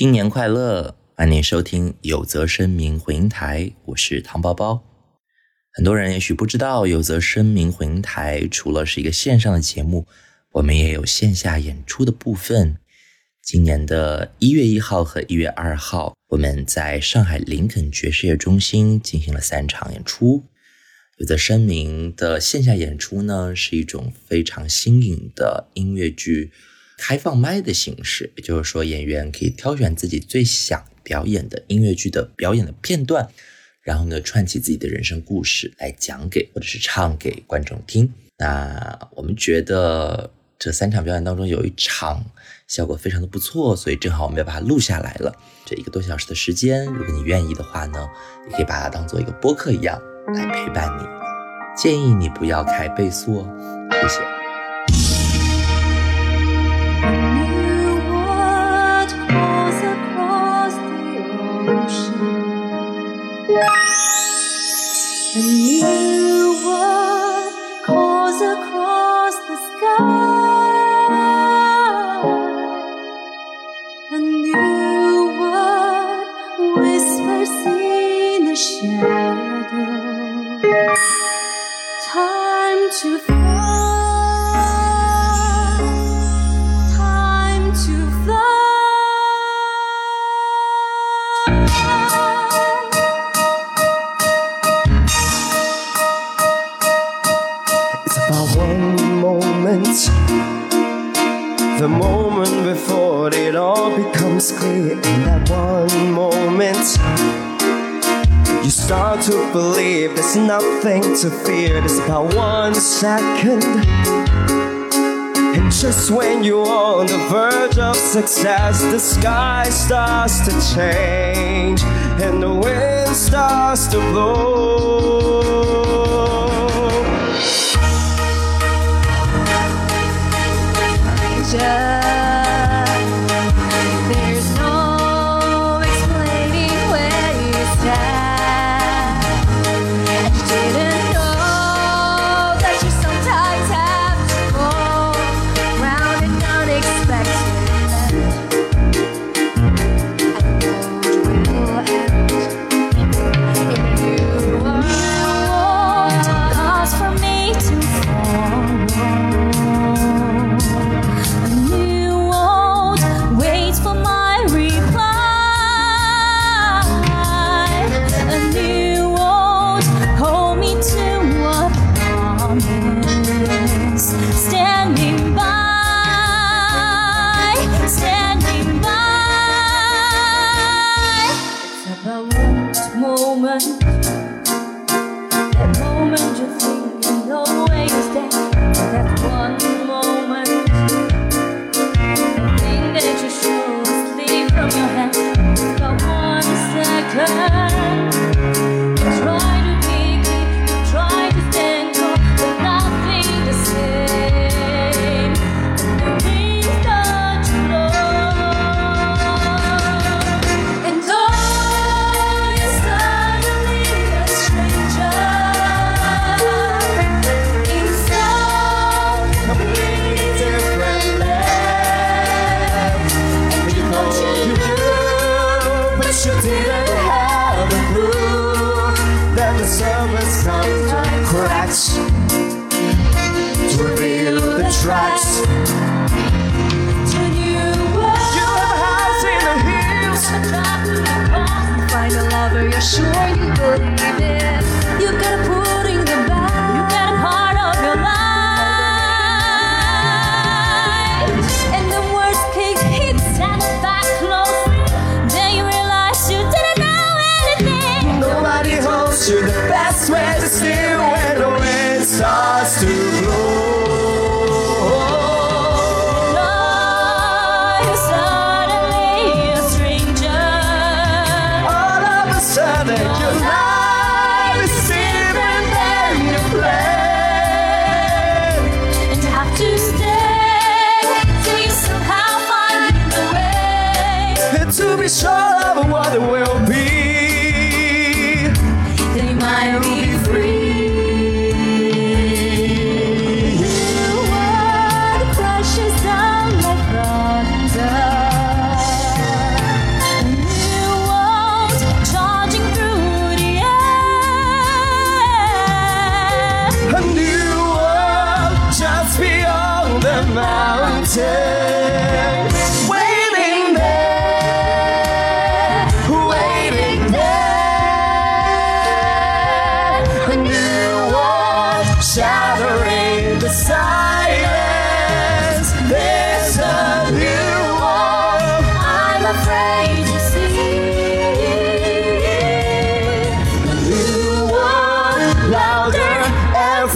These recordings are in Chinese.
新年快乐！欢迎收听有则声明回音台，我是汤包包。很多人也许不知道，有则声明回音台除了是一个线上的节目，我们也有线下演出的部分。今年的一月一号和一月二号，我们在上海林肯爵士乐中心进行了三场演出。有则声明的线下演出呢，是一种非常新颖的音乐剧。开放麦的形式，也就是说，演员可以挑选自己最想表演的音乐剧的表演的片段，然后呢，串起自己的人生故事来讲给或者是唱给观众听。那我们觉得这三场表演当中有一场效果非常的不错，所以正好我们要把它录下来了。这一个多小时的时间，如果你愿意的话呢，也可以把它当做一个播客一样来陪伴你。建议你不要开倍速哦，谢谢。And you nothing to fear. It's about one second. And just when you're on the verge of success, the sky starts to change and the wind starts to blow. Just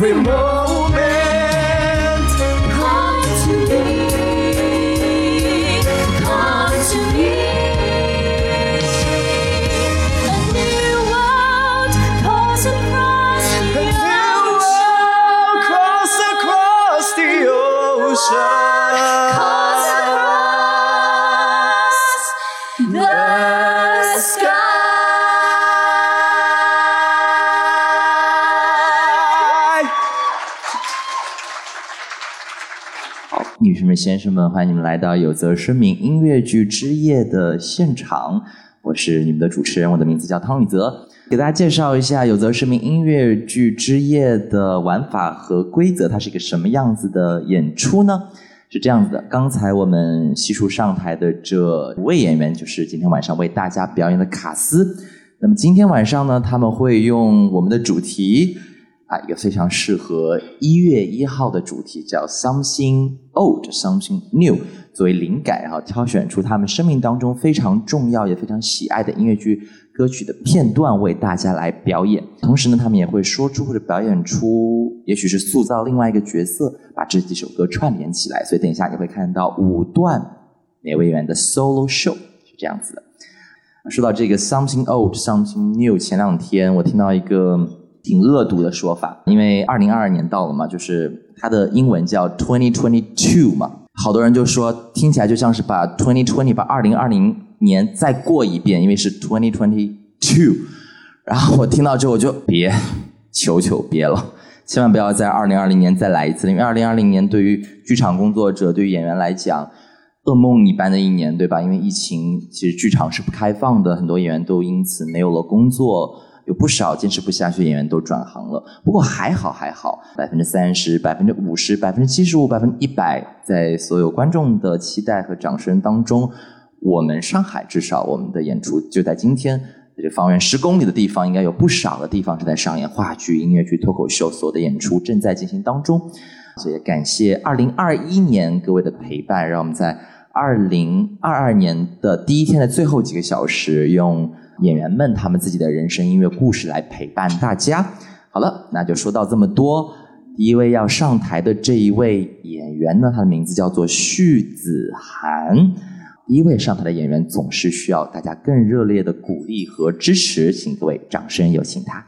女士先生们，欢迎你们来到有则声明音乐剧之夜的现场。我是你们的主持人，我的名字叫汤宇泽。给大家介绍一下有则声明音乐剧之夜的玩法和规则，它是一个什么样子的演出呢？是这样子的，刚才我们悉数上台的这五位演员，就是今天晚上为大家表演的卡斯。那么今天晚上呢，他们会用我们的主题。一个非常适合一月一号的主题叫 “something old, something new” 作为灵感，然后挑选出他们生命当中非常重要也非常喜爱的音乐剧歌曲的片段为大家来表演。同时呢，他们也会说出或者表演出，也许是塑造另外一个角色，把这几首歌串联起来。所以等一下你会看到五段每位演员的 solo show 是这样子的。说到这个 “something old, something new”，前两天我听到一个。挺恶毒的说法，因为二零二二年到了嘛，就是它的英文叫 twenty twenty two 嘛，好多人就说听起来就像是把 twenty twenty 把二零二零年再过一遍，因为是 twenty twenty two。然后我听到之后我就别，求求别了，千万不要在二零二零年再来一次，因为二零二零年对于剧场工作者、对于演员来讲，噩梦一般的一年，对吧？因为疫情，其实剧场是不开放的，很多演员都因此没有了工作。有不少坚持不下去的演员都转行了，不过还好还好，百分之三十、百分之五十、百分之七十五、百分之一百，在所有观众的期待和掌声当中，我们上海至少我们的演出就在今天，这方圆十公里的地方，应该有不少的地方是在上演话剧、音乐剧、脱口秀，所有的演出正在进行当中。所以感谢二零二一年各位的陪伴，让我们在二零二二年的第一天的最后几个小时用。演员们他们自己的人生音乐故事来陪伴大家。好了，那就说到这么多。第一位要上台的这一位演员呢，他的名字叫做旭子涵。第一位上台的演员总是需要大家更热烈的鼓励和支持，请各位掌声有请他。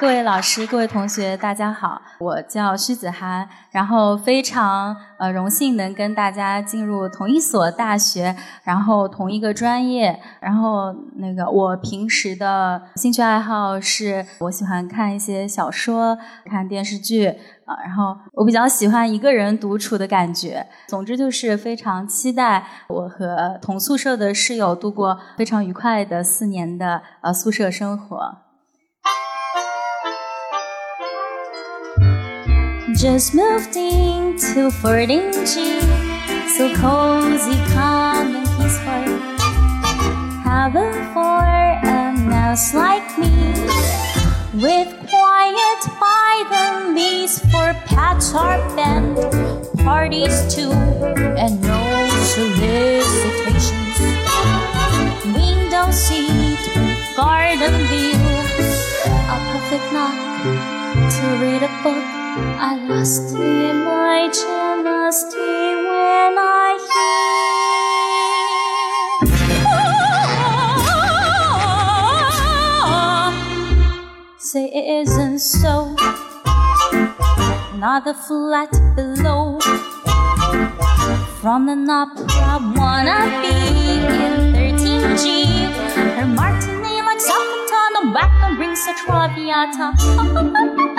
各位老师、各位同学，大家好，我叫徐子涵，然后非常呃荣幸能跟大家进入同一所大学，然后同一个专业，然后那个我平时的兴趣爱好是我喜欢看一些小说、看电视剧啊，然后我比较喜欢一个人独处的感觉。总之就是非常期待我和同宿舍的室友度过非常愉快的四年的呃宿舍生活。Just moved into 14G, so cozy, calm, and peaceful. Heaven for a mouse like me, with quiet by the leaves for pets or band parties too, and no solicitations. Window seat, garden view, a perfect night to read a book I lost my jealousy when I hear. Say it isn't so. Not the flat below. From the knob, I wanna be in 13G. Her martini like the back and brings a traviata.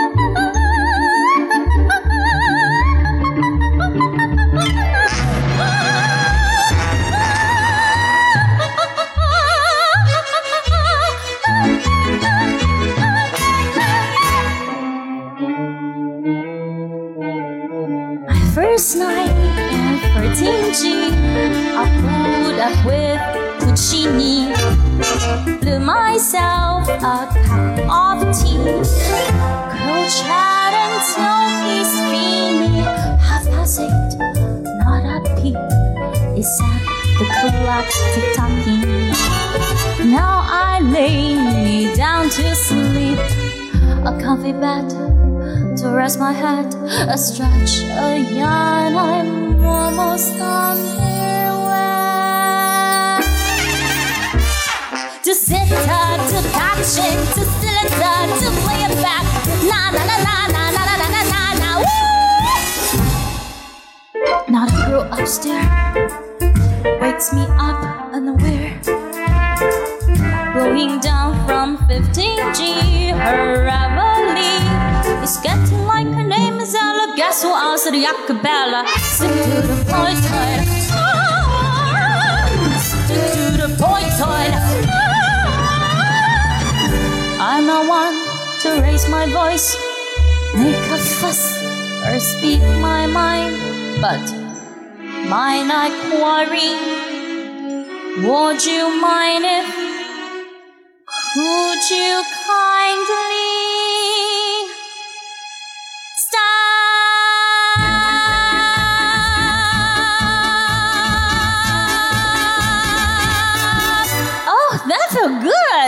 first night in 14G, I pulled up with Puccini. Blew myself a cup of tea. Girl chat until he's feeling half past eight, not a peep. is sad, the clock tick tocking. Now I lay me down to sleep. A comfy bed to rest my head, a stretch, a yawn. I'm almost underway. To sit, up, to it, to cylinder, to play it back. Na na na na na na na na na na. Woo! Not a girl upstairs wakes me up unaware. Blowing down from 15G, her reveille is getting like her name is Ella. Guess who else at the acapella? Stick to the point, toy. Ah, stick to the point, toy. Ah. I'm not one to raise my voice, make a fuss, or speak my mind, but mine I quarry. Would you mind if could you kindly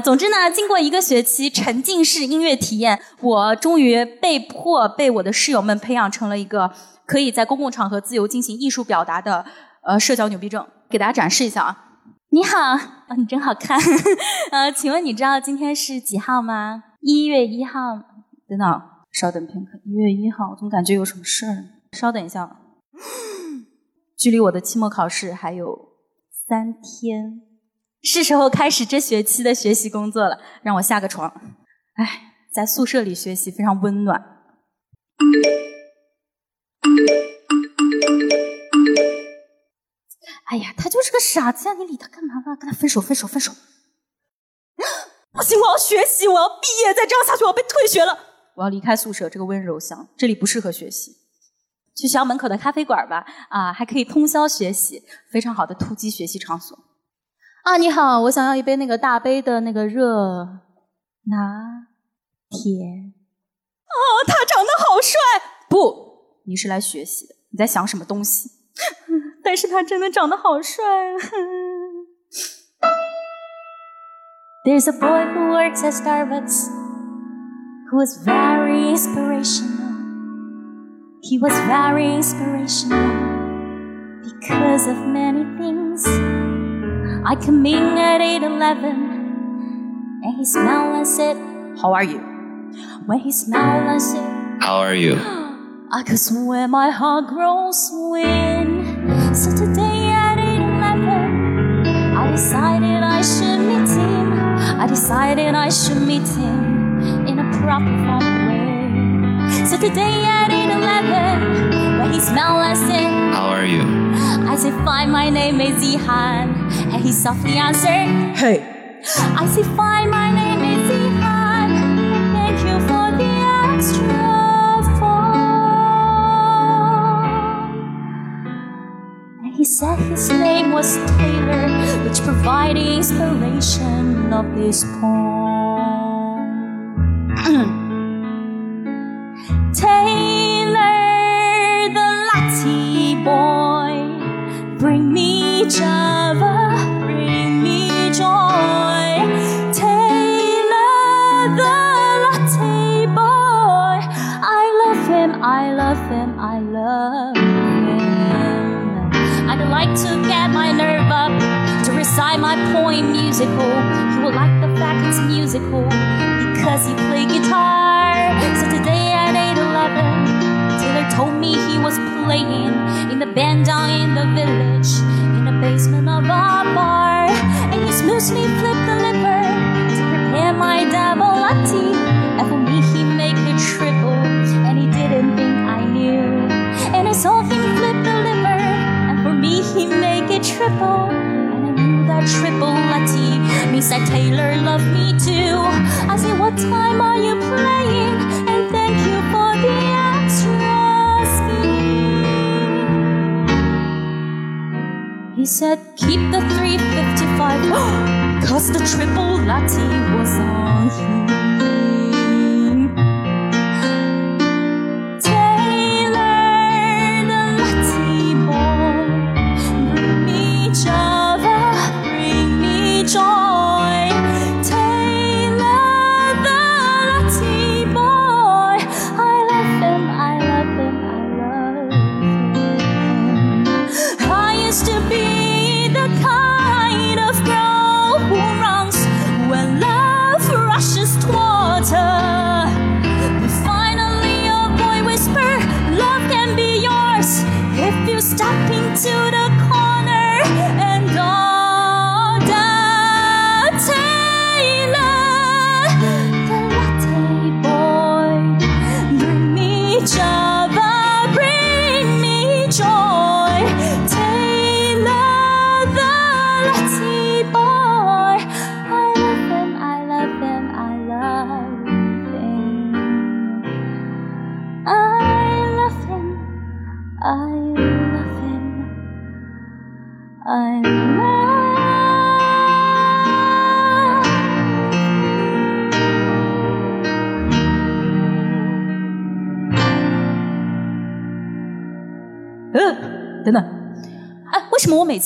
总之呢，经过一个学期沉浸式音乐体验，我终于被迫被我的室友们培养成了一个可以在公共场合自由进行艺术表达的呃社交牛逼症。给大家展示一下啊！你好，啊，你真好看。呃，请问你知道今天是几号吗？一月一号。等等，稍等片刻。一月一号，我怎么感觉有什么事儿？稍等一下，距离我的期末考试还有三天。是时候开始这学期的学习工作了，让我下个床。哎，在宿舍里学习非常温暖。哎呀，他就是个傻子呀！你理他干嘛呢？跟他分手，分手，分手！不行，我要学习，我要毕业，再这样下去我要被退学了。我要离开宿舍这个温柔乡，这里不适合学习。去学校门口的咖啡馆吧，啊，还可以通宵学习，非常好的突击学习场所。啊，你好，我想要一杯那个大杯的那个热拿铁。哦，他长得好帅！不，你是来学习的，你在想什么东西？但是他真的长得好帅。There's a boy who works at Starbucks who was very inspirational. He was very inspirational because of many things. I come in at 8:11, and he smiled and said, "How are you?" When he smiled and said, How are you? I could swear my heart grows wind. So today at 8:11, I decided I should meet him. I decided I should meet him in a proper way. So today at 8:11, when he smiled and said, How are you? I said, Fine, my name is Ihan. And he softly answered, Hey. I said, Fine, my name is Ihan. Thank you for the extra phone. And he said his name was Taylor, which provided inspiration of this poem. each other, bring me joy. Taylor the latte boy, I love him, I love him, I love him. I'd like to get my nerve up to recite my poem musical. You will like the fact it's musical because you play guitar. So today at 8:11, Taylor told me he was playing in the band down in the village basement of a bar, and he smoothly flipped the liver to prepare my double latte. And for me, he make it triple, and he didn't think I knew. And I saw him flip the liver, and for me, he make it triple. And I knew that triple latte means that Taylor loved me too. I said, What time are you playing? And thank you for the He said, Keep the 355, cause the triple latte was on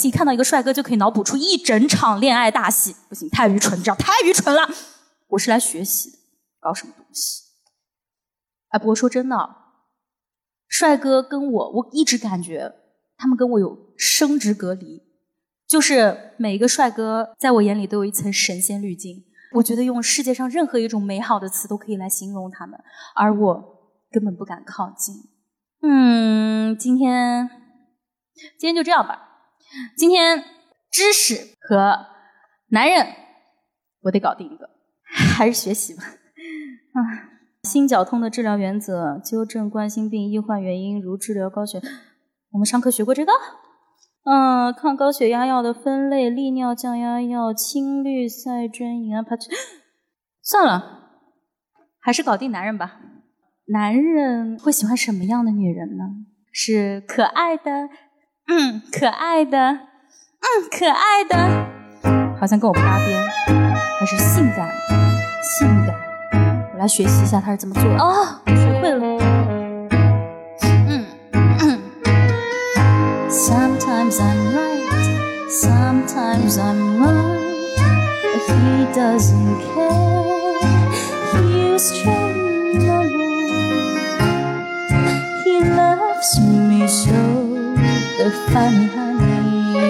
为什么我每次一看到一个帅哥就可以脑补出一整场恋爱大戏？不行，太愚蠢，这样太愚蠢了。我是来学习的，搞什么东西？哎，不过说真的，帅哥跟我，我一直感觉他们跟我有生殖隔离，就是每一个帅哥在我眼里都有一层神仙滤镜。我觉得用世界上任何一种美好的词都可以来形容他们，而我根本不敢靠近。嗯，今天今天就这样吧。今天知识和男人我得搞定一个，还是学习吧。啊。心绞痛的治疗原则：纠正冠心病易患原因，如治疗高血。我们上课学过这个。嗯，抗高血压药的分类：利尿降压药、青绿塞针银安帕。算了，还是搞定男人吧。男人会喜欢什么样的女人呢？是可爱的，嗯，可爱的，嗯，可爱的，好像跟我不搭边。还是性感，性感。我来学习一下他是怎么做的哦，学会了。嗯嗯。Sometimes I'm right, sometimes I'm wrong. If he doesn't care, he'll string along. He loves me so, the funny honey.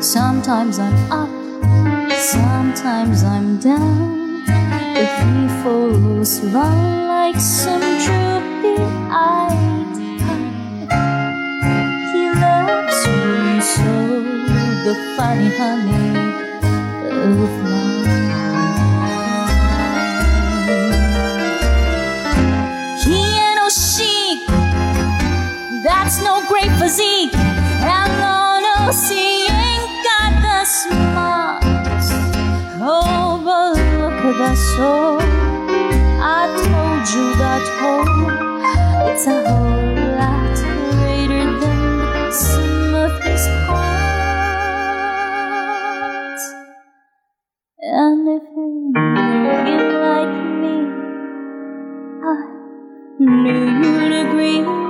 Sometimes I'm up, sometimes I'm down. But he follows round like some droopy-eyed cloud. He loves me so, the funny honey physique, and no, no, he ain't got the smarts. Oh, but look at that soul. I told you that whole, it's a whole lot greater than the sum of his parts. And if you're looking like me, I knew you'd agree.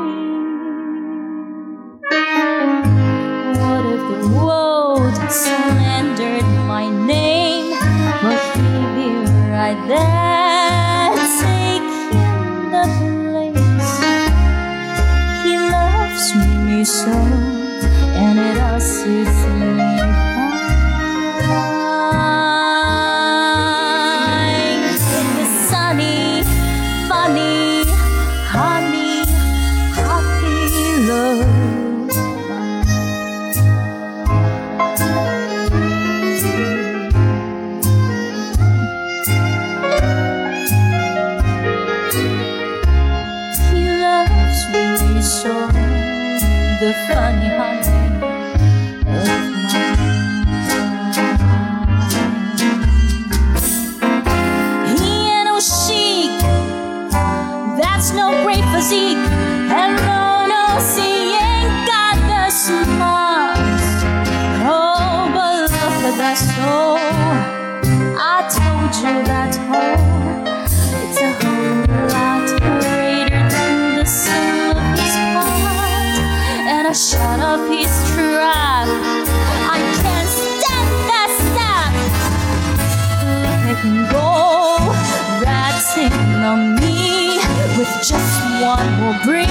one will bring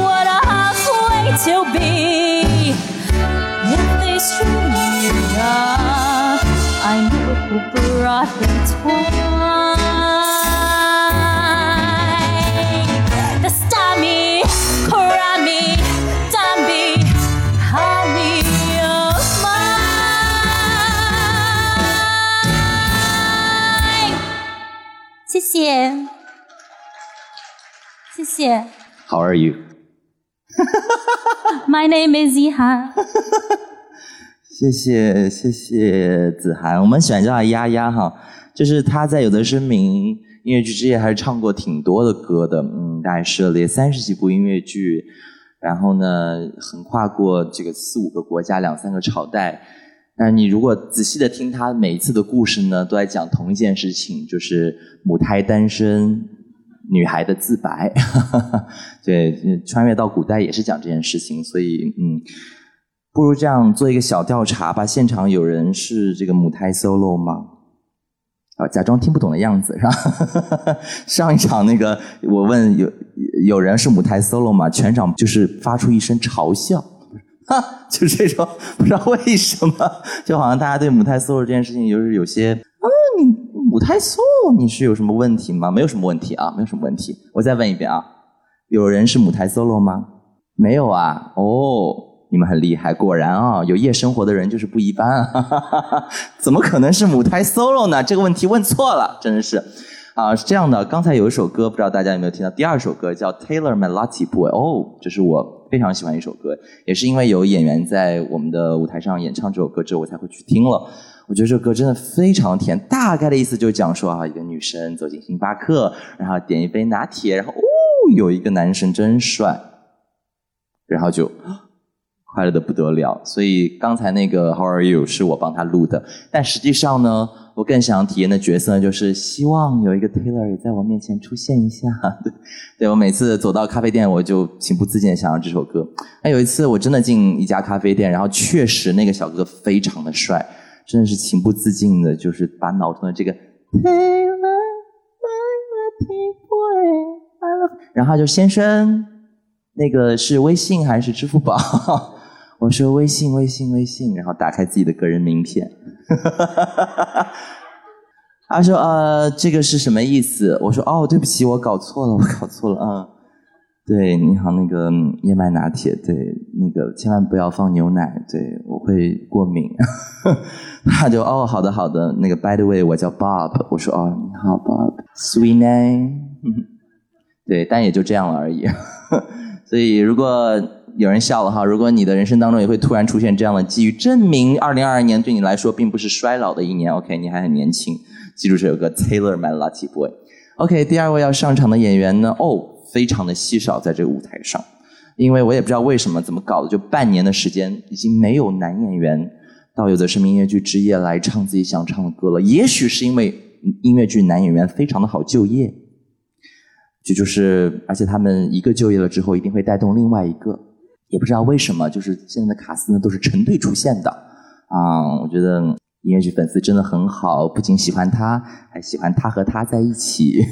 what I halfway to be. If they string me up, I know who brought the twine. The stomach, karami, dambi, honey of mine. 谢谢。谢谢。How are you？My name is Yihan。谢谢谢谢子涵，我们喜欢叫她丫丫哈，就是她在有的声明音乐剧之夜还是唱过挺多的歌的，嗯，大概涉猎三十几部音乐剧，然后呢，横跨过这个四五个国家、两三个朝代。但是你如果仔细的听她每一次的故事呢，都在讲同一件事情，就是母胎单身女孩的自白。对，穿越到古代也是讲这件事情，所以嗯。不如这样做一个小调查吧。现场有人是这个母胎 solo 吗？啊，假装听不懂的样子是吧？上一场那个，我问有有人是母胎 solo 吗？全场就是发出一声嘲笑，哈，就这种不知道为什么，就好像大家对母胎 solo 这件事情就是有些啊，你胎 solo 你是有什么问题吗？没有什么问题啊，没有什么问题。我再问一遍啊，有人是母胎 solo 吗？没有啊，哦。你们很厉害，果然啊，有夜生活的人就是不一般啊！怎么可能是母胎 solo 呢？这个问题问错了，真的是啊！是这样的，刚才有一首歌，不知道大家有没有听到？第二首歌叫《Taylor My Lucky Boy》，哦，这是我非常喜欢一首歌，也是因为有演员在我们的舞台上演唱这首歌之后，我才会去听了。我觉得这首歌真的非常甜，大概的意思就是讲说啊，一个女生走进星巴克，然后点一杯拿铁，然后哦，有一个男生真帅，然后就。快乐的不得了，所以刚才那个 How are you 是我帮他录的，但实际上呢，我更想体验的角色就是希望有一个 Taylor 也在我面前出现一下。对，对我每次走到咖啡店，我就情不自禁的想要这首歌。那有一次我真的进一家咖啡店，然后确实那个小哥哥非常的帅，真的是情不自禁的，就是把脑中的这个 Taylor 然后就先生，那个是微信还是支付宝？我说微信，微信，微信，然后打开自己的个人名片。他说：“呃，这个是什么意思？”我说：“哦，对不起，我搞错了，我搞错了。”嗯，对，你好，那个燕麦拿铁，对，那个千万不要放牛奶，对我会过敏。他就哦，好的，好的。那个 By the way，我叫 Bob。我说：“哦，你好，Bob，Sweet name。”对，但也就这样了而已。所以如果有人笑了哈，如果你的人生当中也会突然出现这样的机遇，证明二零二二年对你来说并不是衰老的一年。OK，你还很年轻，记住这首歌《Taylor My Lucky Boy》。OK，第二位要上场的演员呢，哦，非常的稀少在这个舞台上，因为我也不知道为什么怎么搞的，就半年的时间已经没有男演员到有的是音乐剧之夜来唱自己想唱的歌了。也许是因为音乐剧男演员非常的好就业。这就是，而且他们一个就业了之后，一定会带动另外一个，也不知道为什么，就是现在的卡司呢都是成对出现的啊！我觉得音乐剧粉丝真的很好，不仅喜欢他，还喜欢他和他在一起。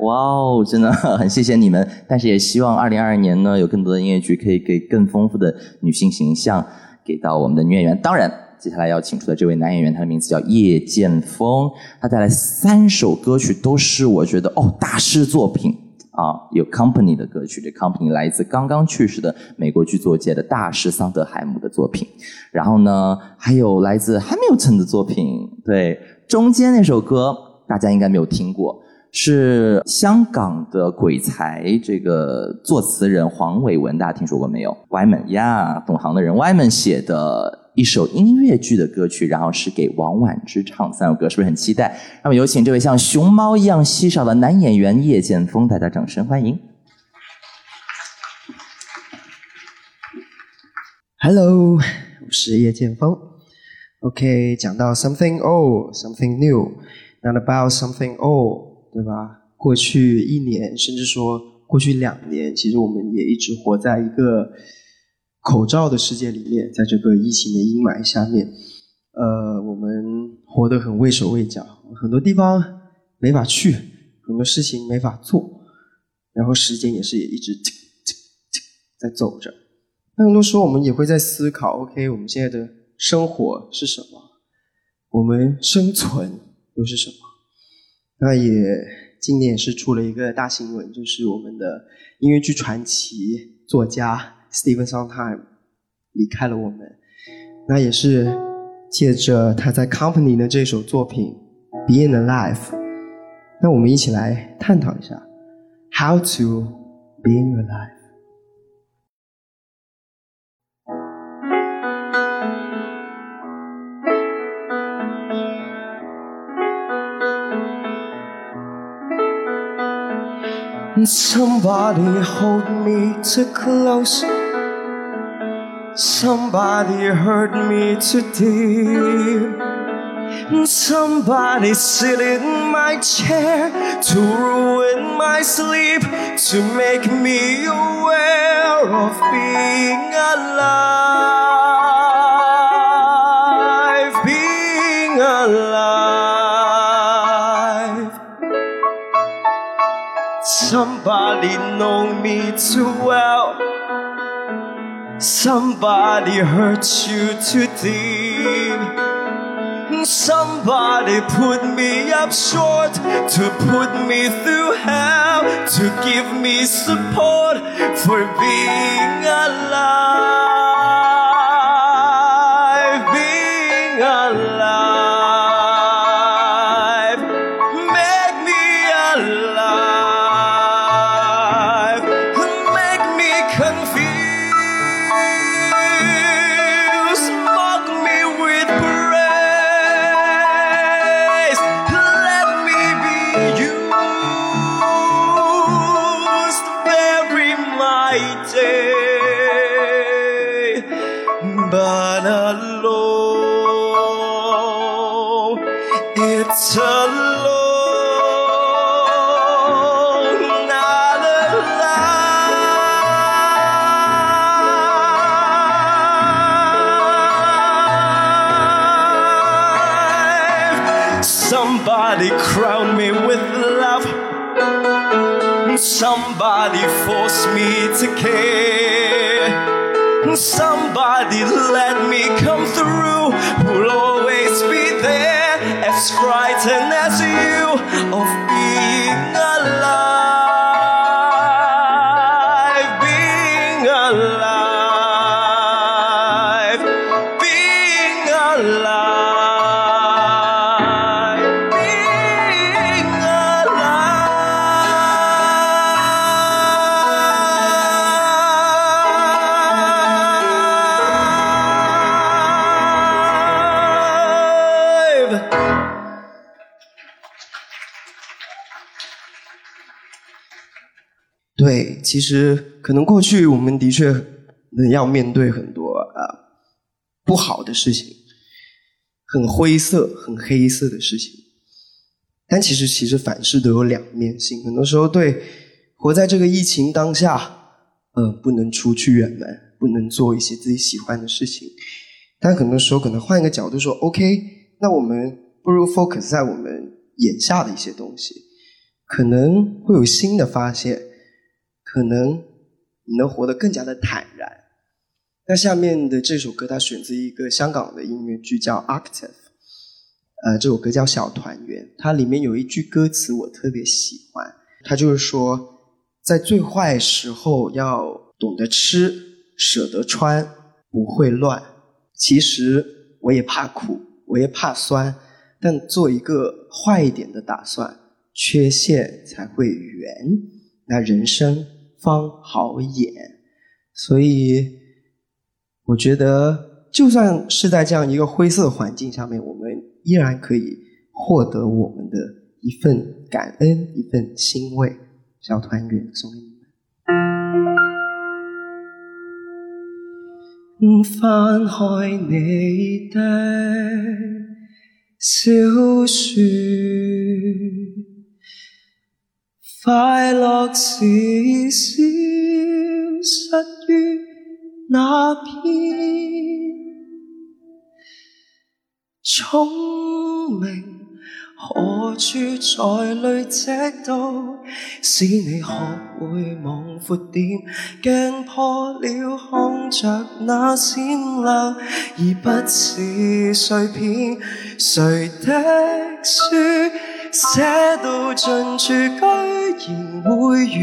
哇哦，真的很谢谢你们！但是也希望二零二二年呢，有更多的音乐剧可以给更丰富的女性形象给到我们的女演员。当然，接下来要请出的这位男演员，他的名字叫叶剑锋，他带来三首歌曲，都是我觉得哦大师作品。啊，有 Company 的歌曲，这 Company 来自刚刚去世的美国剧作界的大师桑德海姆的作品。然后呢，还有来自 Hamilton 的作品。对，中间那首歌大家应该没有听过，是香港的鬼才这个作词人黄伟文，大家听说过没有？Wyman 呀，懂行的人，Wyman 写的。一首音乐剧的歌曲，然后是给王婉之唱。三首歌是不是很期待？那么有请这位像熊猫一样稀少的男演员叶剑锋，大家掌声欢迎。Hello，我是叶剑锋。OK，讲到 something old，something new，not about something old，对吧？过去一年，甚至说过去两年，其实我们也一直活在一个口罩的世界里面，在这个疫情的阴霾下面，呃，我们活得很畏手畏脚，很多地方没法去，很多事情没法做，然后时间也是也一直在走着。那很多时候我们也会在思考，OK，我们现在的生活是什么？我们生存又是什么？那也今年也是出了一个大新闻，就是我们的音乐剧传奇作家 Stephen Sondheim 离开了我们。那也是借着他在 Company 的这首作品《Being Alive》，那我们一起来探讨一下 How to Being Alive。Somebody hold me too close. Somebody hurt me deep. Somebody sit in my chair to ruin my sleep, to make me aware of being alive, being alive. Somebody know me too well. Somebody hurt you too deep. Somebody put me up short to put me through hell to give me support for being alive, care. So 其实可能过去我们的确嗯要面对很多呃不好的事情，很灰色、很黑色的事情。但其实，其实凡事都有两面性。很多时候，对活在这个疫情当下，呃，不能出去远门，不能做一些自己喜欢的事情。但很多时候，可能换一个角度说，OK，那我们不如 focus 在我们眼下的一些东西，可能会有新的发现，可能你能活得更加的坦然。那下面的这首歌，它选自一个香港的音乐剧，叫《Octave》。呃，这首歌叫《小团圆》，它里面有一句歌词我特别喜欢，它就是说，在最坏时候要懂得吃，舍得穿，不会乱。其实我也怕苦，我也怕酸，但做一个坏一点的打算，缺陷才会圆，那人生方好演。所以，我觉得，就算是在这样一个灰色环境下面，我们依然可以获得我们的一份感恩，一份欣慰。小团圆送给你们。翻開你的小說，快樂是消失於那篇。聰明何处才累积到，使你学会望阔点？镜破了，看着那闪亮，而不是碎片。谁的书写到尽处，居然会如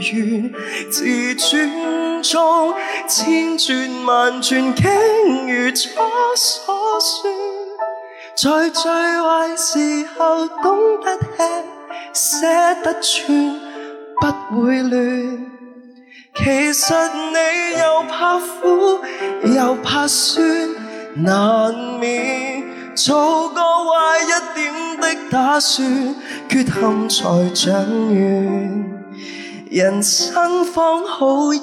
愿？自尊中千转万转，竟如初所说。在最坏时候懂得吃，写得串，不会乱。其实你又怕苦，又怕酸，难免做个坏一点的打算，缺陷才长远，人生方好演。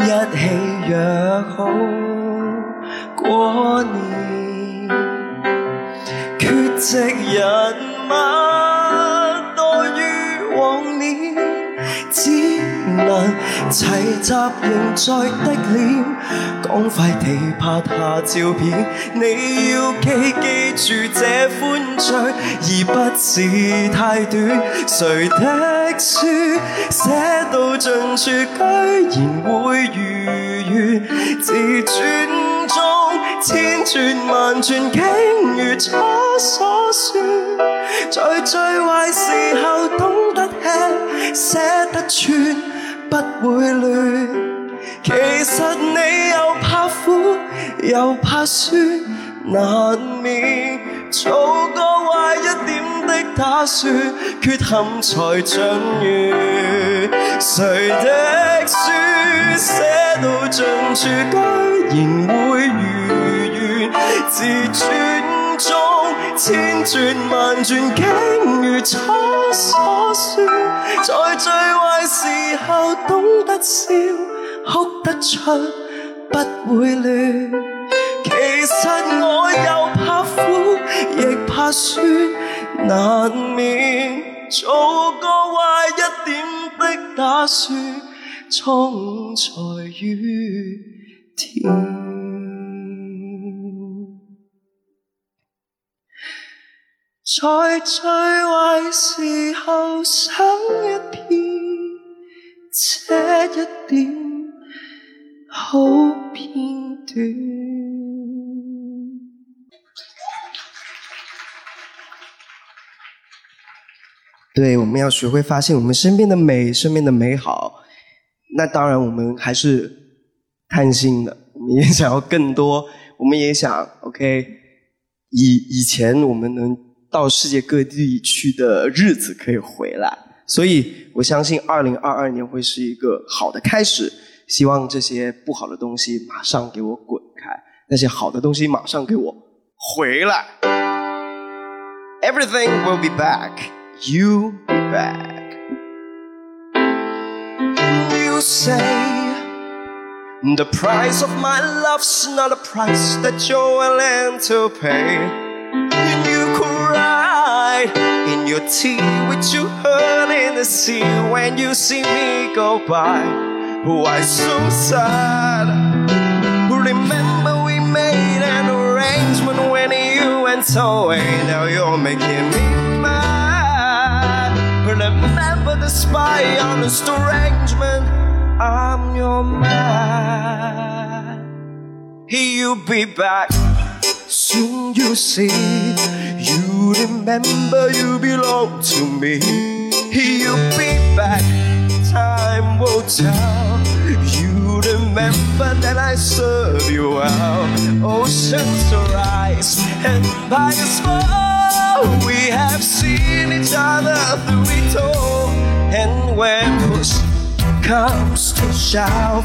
一起约好过年，缺席人物多于往年，只能齐集仍在的脸，赶快地拍下照片。你要记记住这欢聚，而不是太短。谁的书写到尽处，居然会如愿？自尊中千转万转，竟如初所算。在最坏时候懂得吃，舍得穿，不会累，其实你又怕苦又怕输，难免做个坏一点的打算，缺陷才尽完。谁的书写到尽处，居然会如愿自转。千转万转，竟如初所算。在最坏时候懂得笑，哭得出，不会乱。其实我又怕苦，亦怕酸，难免做个坏一点的打算，冲才于天。在最坏时候想一遍，这一点好片段。对，我们要学会发现我们身边的美，身边的美好。那当然，我们还是贪心的，我们也想要更多，我们也想，OK，以以前我们能到世界各地去的日子可以回来，所以我相信二零二二年会是一个好的开始。希望这些不好的东西马上给我滚开，那些好的东西马上给我回来。Everything will be back, you be back. You say the price of my love's not a price that you're willing to pay. In your tea, which you heard in the sea when you see me go by. Oh, Why so sad? Remember we made an arrangement when you went away. Now you're making me mad. Remember the spy on the arrangement. I'm your man. You'll be back soon. You see, you remember you belong to me. You'll be back. Time will tell. You remember that I serve you well. Oceans rise, empires fall. We have seen each other through it all. And when push comes to shove,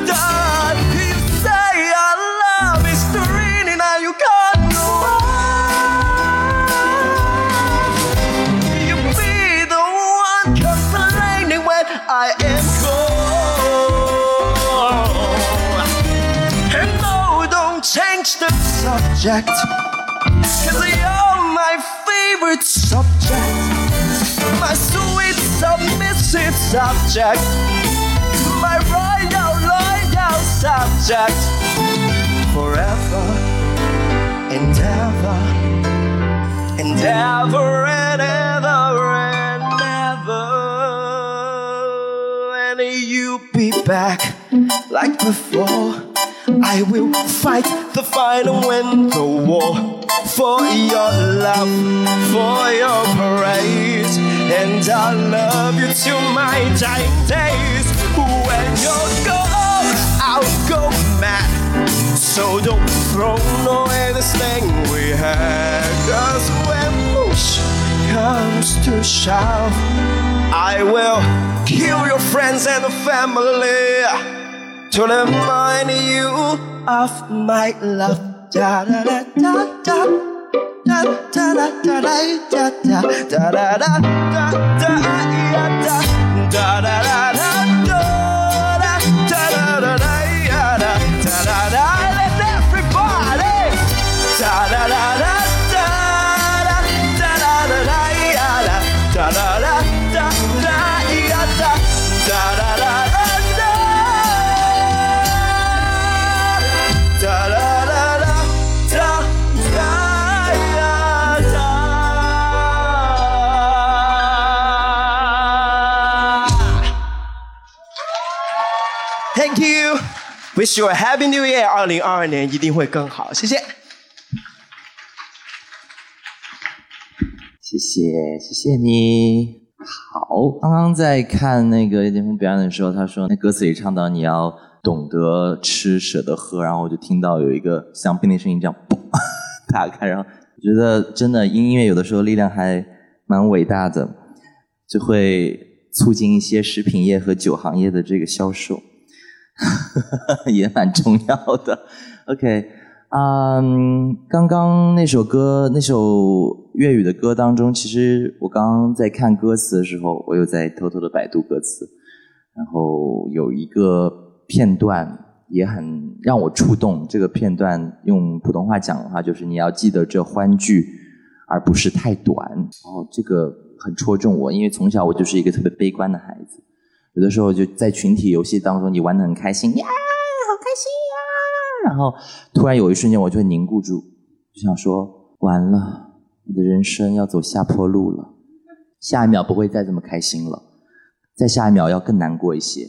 subject. Cause you're my favorite subject. My sweet submissive subject. My royal, loyal subject. Forever and ever and ever and ever and ever. And you be back like before. I will fight the fight and win the war for your love, for your praise, and I'll love you to my dying days. When you're gone, I'll go mad. So don't throw away this thing we had. Cause when push comes to shove, I will kill your friends and family to remind you of my love. Da da da da da. Da da da da da da da da da da da da da da da da da Wish you a happy new year. 二零二二年一定会更好，谢谢。谢谢，谢谢你。好，刚刚在看那个叶剑锋表演的时候，他说那歌词里唱到你要懂得吃，舍得喝，然后我就听到有一个像冰的声音这样 嘣打开，然后我觉得真的音乐有的时候力量还蛮伟大的，就会促进一些食品业和酒行业的这个销售。也蛮重要的。OK，嗯，刚刚那首歌，那首粤语的歌当中，其实我刚刚在看歌词的时候，我又在偷偷的百度歌词，然后有一个片段也很让我触动。这个片段用普通话讲的话，就是你要记得这欢聚，而不是太短。哦，这个很戳中我，因为从小我就是一个特别悲观的孩子。有的时候就在群体游戏当中，你玩的很开心呀，好开心呀，然后突然有一瞬间我就会凝固住，就想说完了，我的人生要走下坡路了，下一秒不会再这么开心了，再下一秒要更难过一些，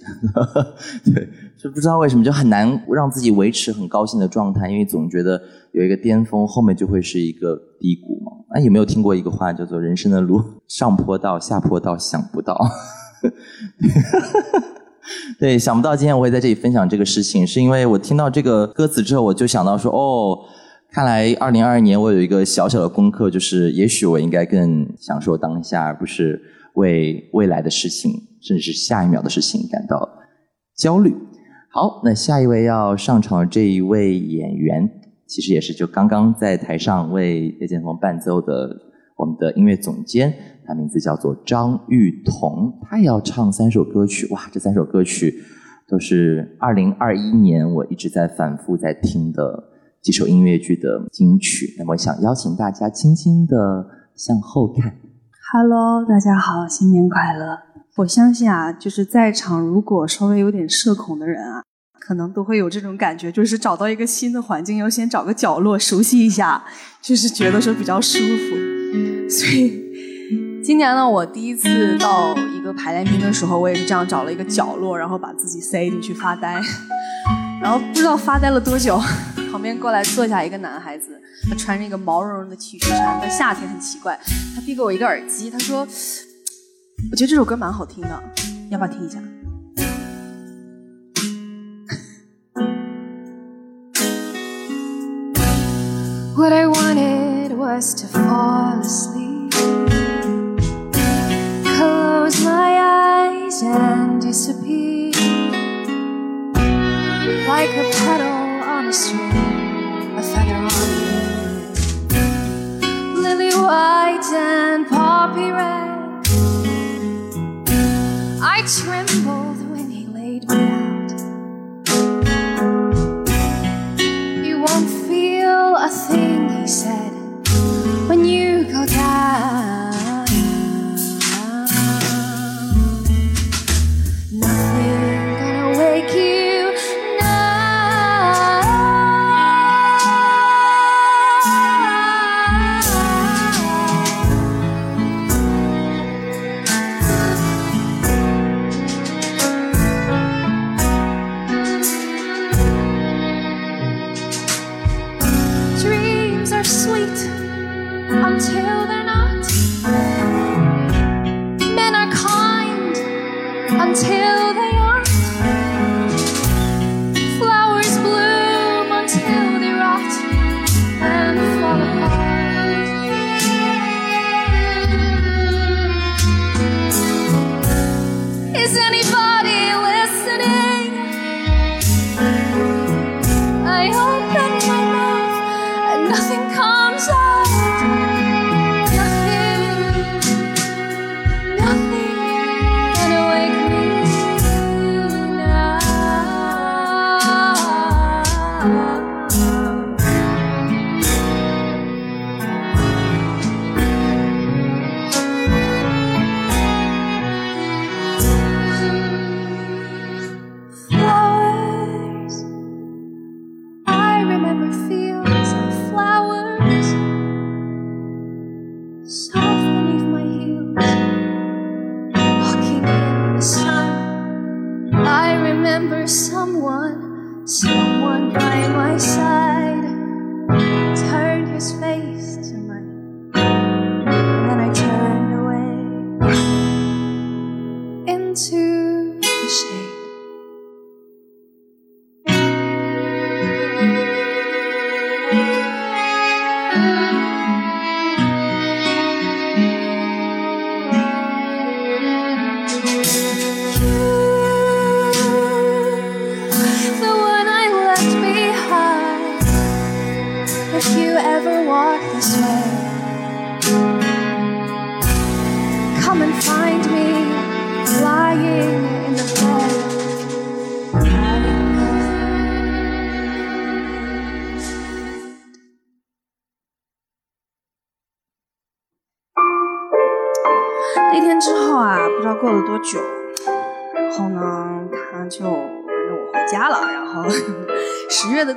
对，就不知道为什么就很难让自己维持很高兴的状态，因为总觉得有一个巅峰，后面就会是一个低谷嘛。啊，有没有听过一个话叫做“人生的路上坡道，下坡道想不到”。对，想不到今天我会在这里分享这个事情，是因为我听到这个歌词之后，我就想到说，哦，看来二零二二年我有一个小小的功课，就是也许我应该更享受当下，而不是为未来的事情，甚至是下一秒的事情感到焦虑。好，那下一位要上场的这一位演员，其实也是就刚刚在台上为叶剑锋伴奏的我们的音乐总监。他名字叫做张玉彤，他也要唱三首歌曲。哇，这三首歌曲都是二零二一年我一直在反复在听的几首音乐剧的金曲。那么，想邀请大家轻轻的向后看。Hello，大家好，新年快乐！我相信啊，就是在场如果稍微有点社恐的人啊，可能都会有这种感觉，就是找到一个新的环境，要先找个角落熟悉一下，就是觉得说比较舒服，所以。今年呢，我第一次到一个排练厅的时候，我也是这样找了一个角落，然后把自己塞进去发呆。然后不知道发呆了多久，旁边过来坐下一个男孩子，他穿着一个毛茸茸的 T 恤衫，在夏天很奇怪。他递给我一个耳机，他说：“我觉得这首歌蛮好听的，要不要听一下？” What I wanted was to fall asleep. close my eyes and disappear like a petal on a string,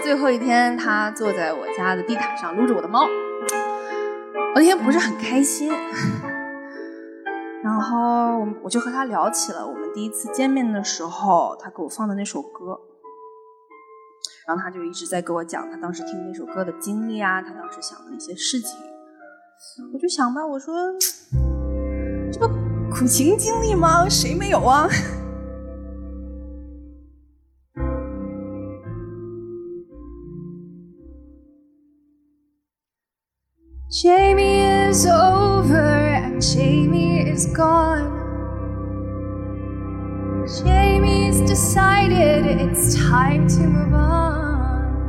最后一天，他坐在我家的地毯上撸着我的猫。我那天不是很开心，然后我就和他聊起了我们第一次见面的时候，他给我放的那首歌。然后他就一直在给我讲他当时听那首歌的经历啊，他当时想的一些事情。我就想吧，我说这不苦情经历吗？谁没有啊？Jamie is over and Jamie is gone. Jamie's decided it's time to move on.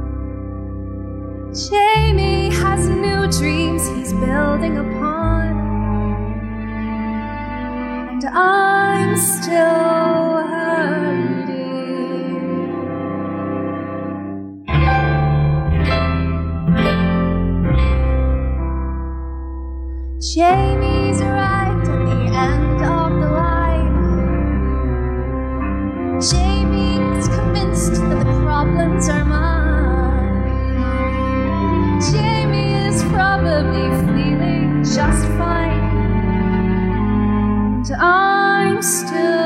Jamie has new dreams he's building upon. And I'm still Jamie's arrived at the end of the line. Jamie's convinced that the problems are mine. Jamie is probably feeling just fine. And I'm still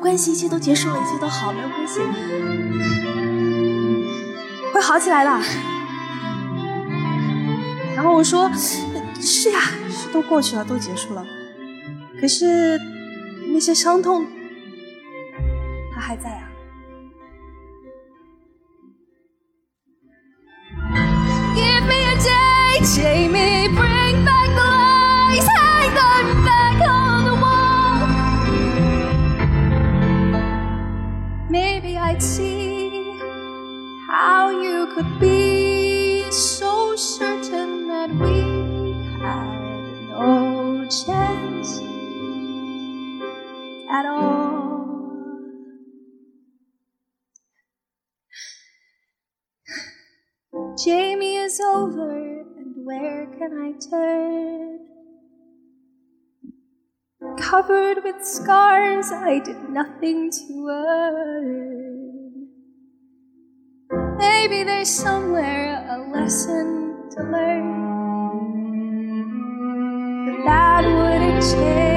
关系，一切都结束了，一切都好，没有关系，会好起来的。然后我说是呀，都过去了，都结束了。可是那些伤痛，它还在啊。Over, and where can I turn? Covered with scars I did nothing to earn. Maybe there's somewhere a lesson to learn. But that wouldn't change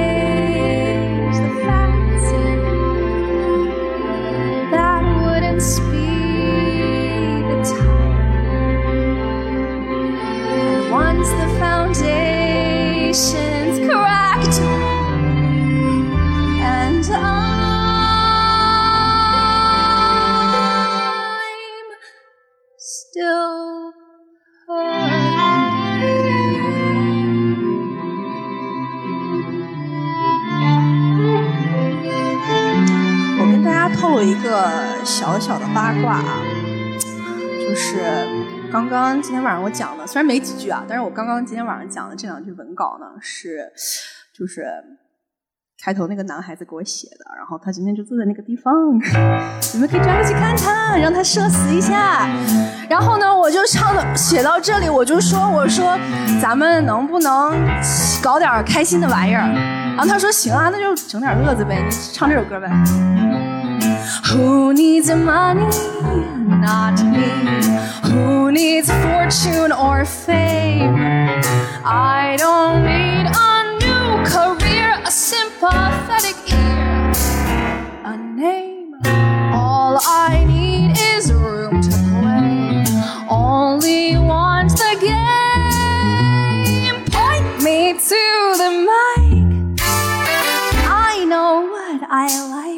一个小小的八卦啊，就是刚刚今天晚上我讲的，虽然没几句啊，但是我刚刚今天晚上讲的这两句文稿呢，是就是开头那个男孩子给我写的，然后他今天就坐在那个地方，你们可以抓过去看他，让他社死一下。然后呢，我就唱的写到这里，我就说我说咱们能不能搞点开心的玩意儿？然后他说行啊，那就整点乐子呗，你唱这首歌呗。Who needs money? Not me. Who needs fortune or fame? I don't need a new career, a sympathetic ear, a name. All I need is room to play. Only want the game. Point me to the mic. I know what I like.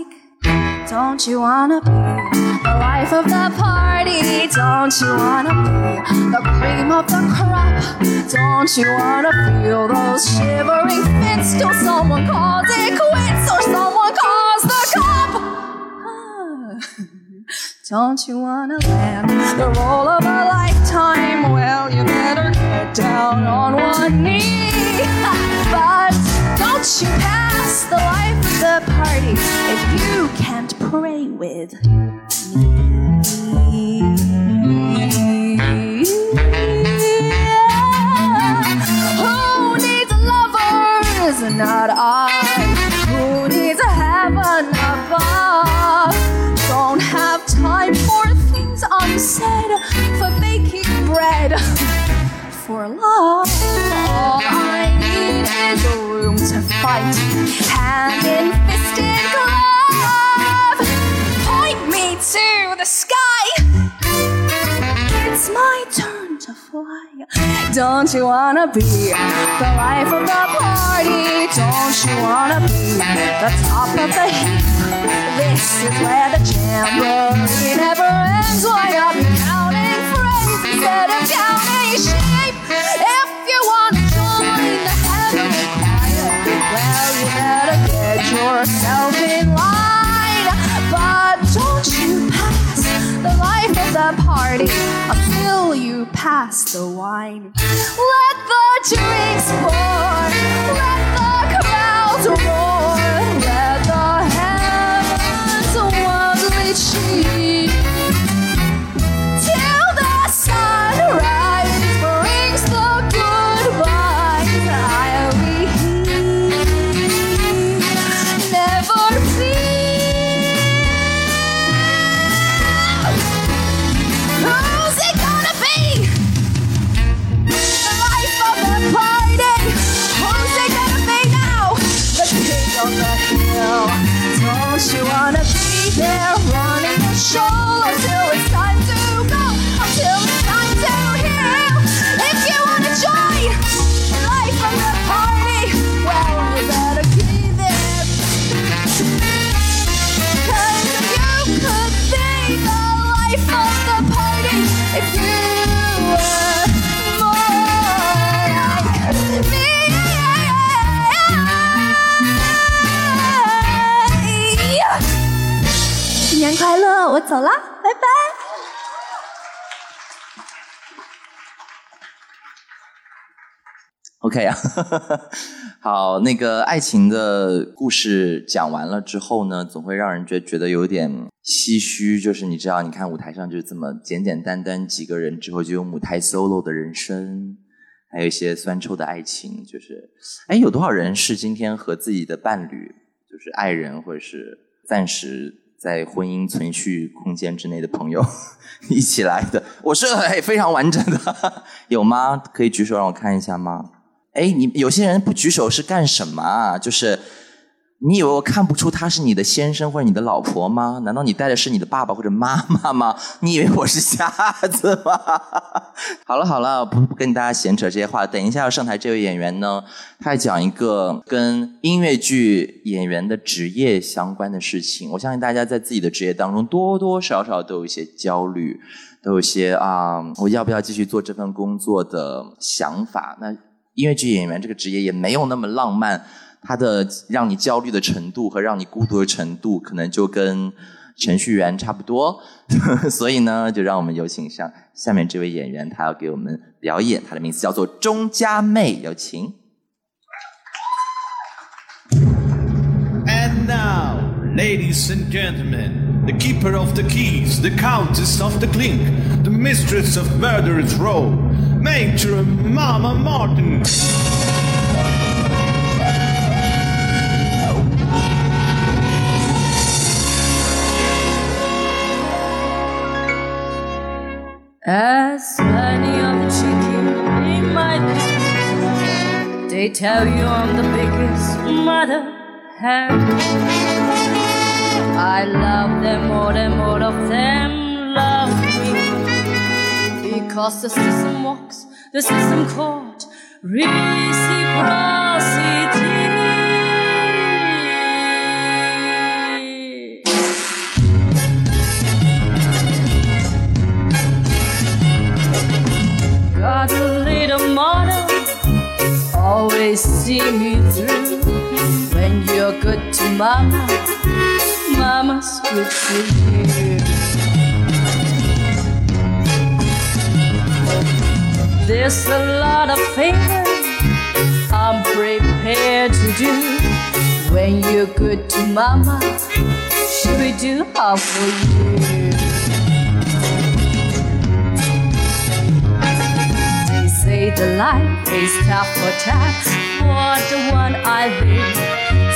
Don't you wanna be the life of the party? Don't you wanna be the cream of the crop? Don't you wanna feel those shivering fits till someone calls it quits or someone calls the cop? Don't you wanna land the role of a lifetime? Well, you better get down on one knee. But don't you pass the life the party if you can't pray with me. Who needs lovers? Not I. Who needs a heaven above? Don't have time for things unsaid, for baking bread, for love. I room to fight, hand in fist in glove. Point me to the sky. It's my turn to fly. Don't you wanna be the life of the party? Don't you wanna be the top of the heap? This is where the jamboree never ends. Why not be counting friends instead of counting sheep? If you wanna yourself in line. But don't you pass the life of the party until you pass the wine. Let the drinks pour, let the crowds roar, yeah. 走啦，拜拜。OK 啊，好，那个爱情的故事讲完了之后呢，总会让人觉觉得有点唏嘘。就是你知道，你看舞台上就是这么简简单单几个人之后，就有母胎 solo 的人生，还有一些酸臭的爱情。就是，哎，有多少人是今天和自己的伴侣，就是爱人，或者是暂时在婚姻存续空间之内的朋友 一起来的？我是哎非常完整的，有吗？可以举手让我看一下吗？哎，你有些人不举手是干什么啊？就是你以为我看不出他是你的先生或者你的老婆吗？难道你带的是你的爸爸或者妈妈吗？你以为我是瞎子吗？好了好了，不不跟大家闲扯这些话。等一下要上台这位演员呢，他要讲一个跟音乐剧演员的职业相关的事情。我相信大家在自己的职业当中多多少少都有一些焦虑，都有些啊、我要不要继续做这份工作的想法。那音乐剧演员这个职业也没有那么浪漫，它的让你焦虑的程度和让你孤独的程度，可能就跟程序员差不多。所以呢，就让我们有请上下面这位演员，他要给我们表演，他的名字叫做钟佳妹，有请。And now, ladies and gentlemen, the keeper of the keys, the countess of the clink, the mistress of murderous row, Major Mama Martin. As many of the chicken in my pen, they tell you I'm the biggest mother hen. I love them more than more of them love me because the system works, the system called reciprocity. Always see me through. When you're good to mama, mama's good to you. There's a lot of favors I'm prepared to do. When you're good to mama, she will do half for you. The life is tough for tax for the one I live.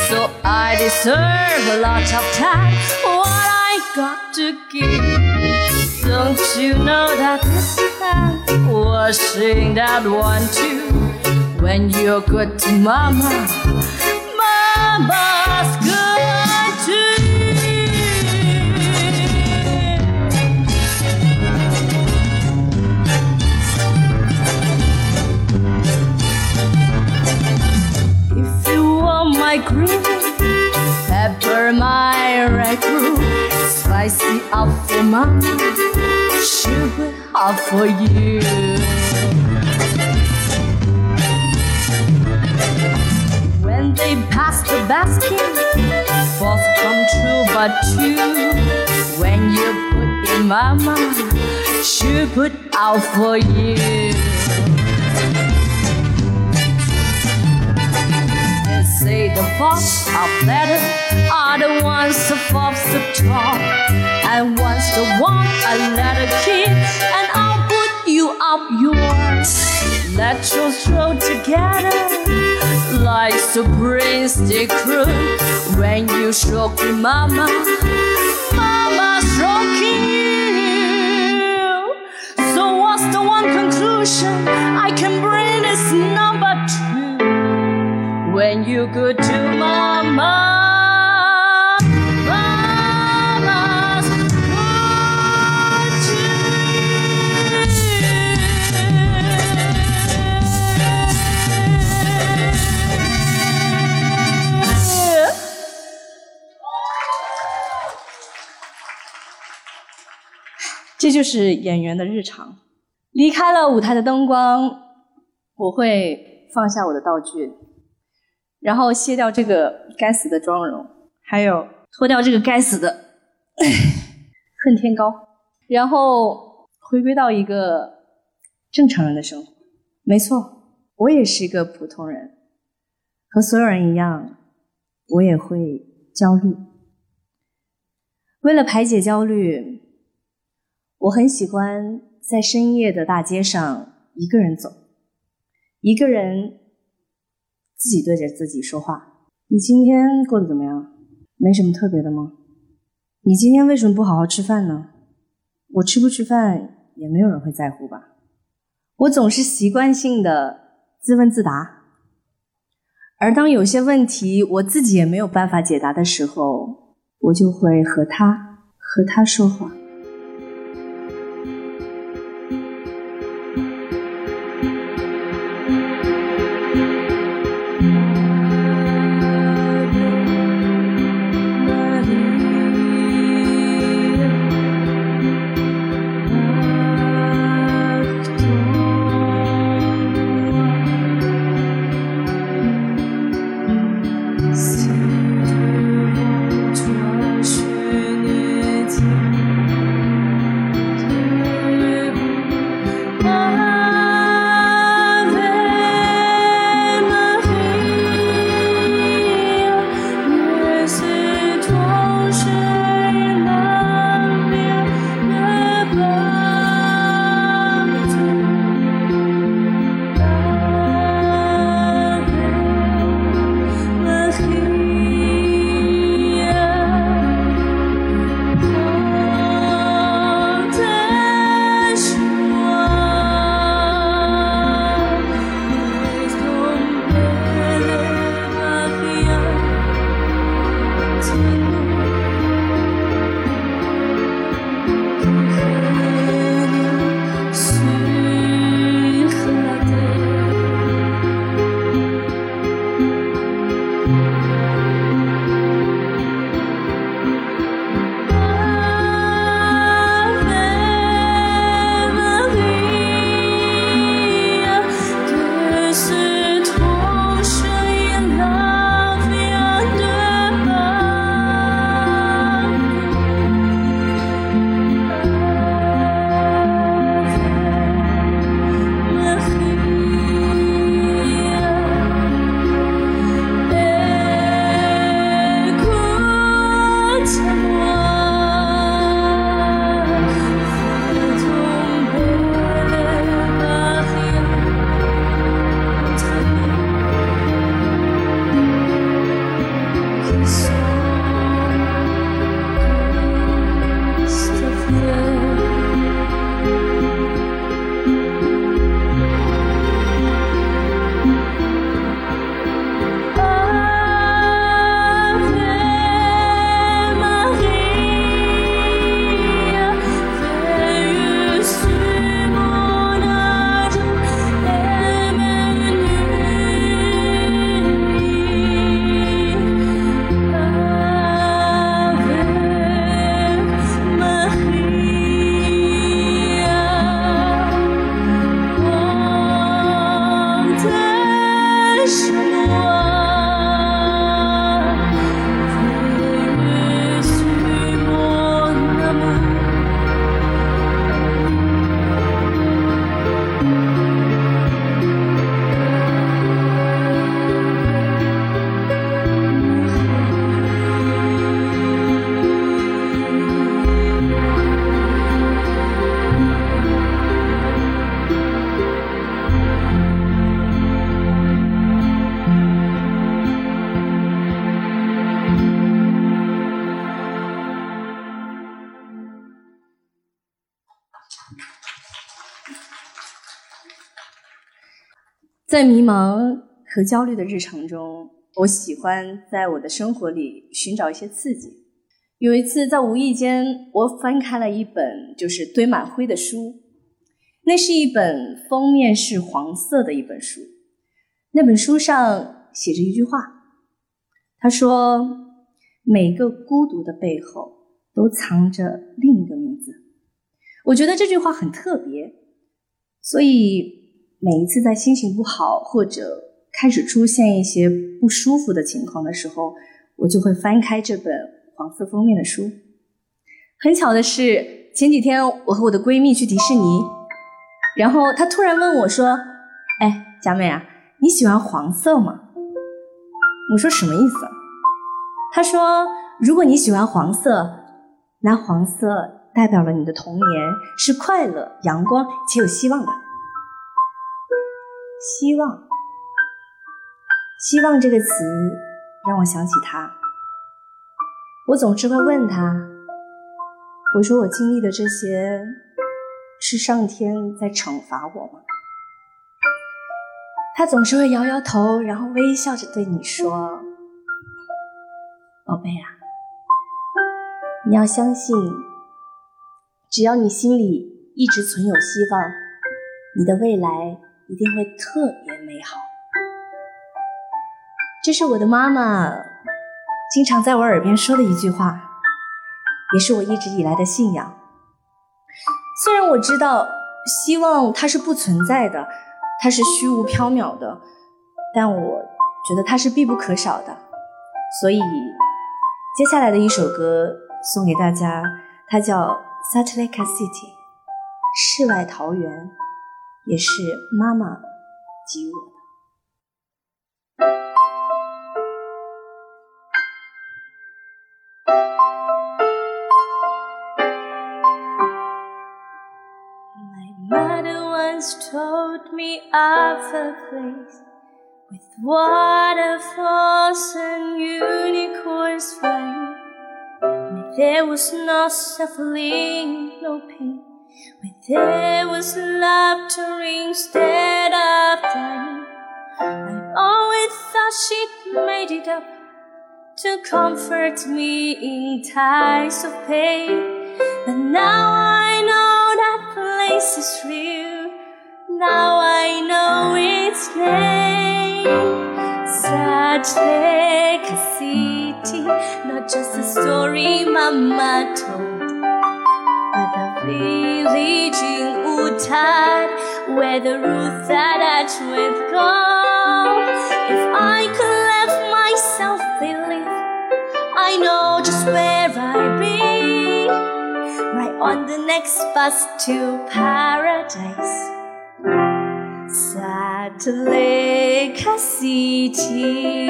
So I deserve a lot of tax. What I got to give. Don't you know that this man was saying that one too? When you're good to mama, mama's my green pepper, my brew, spicy up for mama, sugar up for you. When they pass the basket, both come true but two. When you put in mama, she put out for you. Say the boss of letter are the ones who falls the top. And once the one a letter kid, and I'll put you up yours. Let your throw together like the brains they crew. When you stroke your mama, mama stroking you. So what's the one conclusion I can bring is number two when you good to mama. Mama's good to you. 这就是演员的日常。离开了舞台的灯光，我会放下我的道具，然后卸掉这个该死的妆容，还有。脱掉这个该死的。恨天高，然后回归到一个正常人的生活。没错，我也是一个普通人，和所有人一样，我也会焦虑。为了排解焦虑，我很喜欢在深夜的大街上一个人走，一个人自己对着自己说话。你今天过得怎么样？没什么特别的吗？你今天为什么不好好吃饭呢？我吃不吃饭也没有人会在乎吧。我总是习惯性的自问自答，而当有些问题我自己也没有办法解答的时候。我就会和他和他说话。在迷茫和焦虑的日常中，我喜欢在我的生活里寻找一些刺激。有一次，在无意间，我翻开了一本就是堆满灰的书，那是一本封面是黄色的一本书。那本书上写着一句话，他说：“每个孤独的背后都藏着另一个名字。”我觉得这句话很特别，所以。每一次在心情不好或者开始出现一些不舒服的情况的时候，我就会翻开这本黄色封面的书。很巧的是，前几天我和我的闺蜜去迪士尼，然后她突然问我说：“哎，佳美啊，你喜欢黄色吗？”我说什么意思？她说：“如果你喜欢黄色，那黄色代表了你的童年是快乐、阳光且有希望的。希望，希望这个词让我想起他。我总是会问他，我说我经历的这些，是上天在惩罚我吗？他总是会摇摇头，然后微笑着对你说：“宝贝啊。”你要相信，只要你心里一直存有希望，你的未来一定会特别美好。这是我的妈妈经常在我耳边说的一句话，也是我一直以来的信仰。虽然我知道希望它是不存在的，它是虚无缥缈的，但我觉得它是必不可少的。所以，接下来的一首歌。送给大家，它叫《Satellite City》，世外桃源，也是妈妈给予我的。My mother once told me of a place with waterfalls and unicorns flying. There was no suffering, no pain. there was laughter instead of dying. I always thought she'd made it up to comfort me in times of pain. But now I know that place is real. Now I know its name. Such city, not just a story Mama told, a village in Utah where the roots that arch with gold. If I could let myself believe, I know just where I'd be, right on the next bus to paradise. Salt Lake City.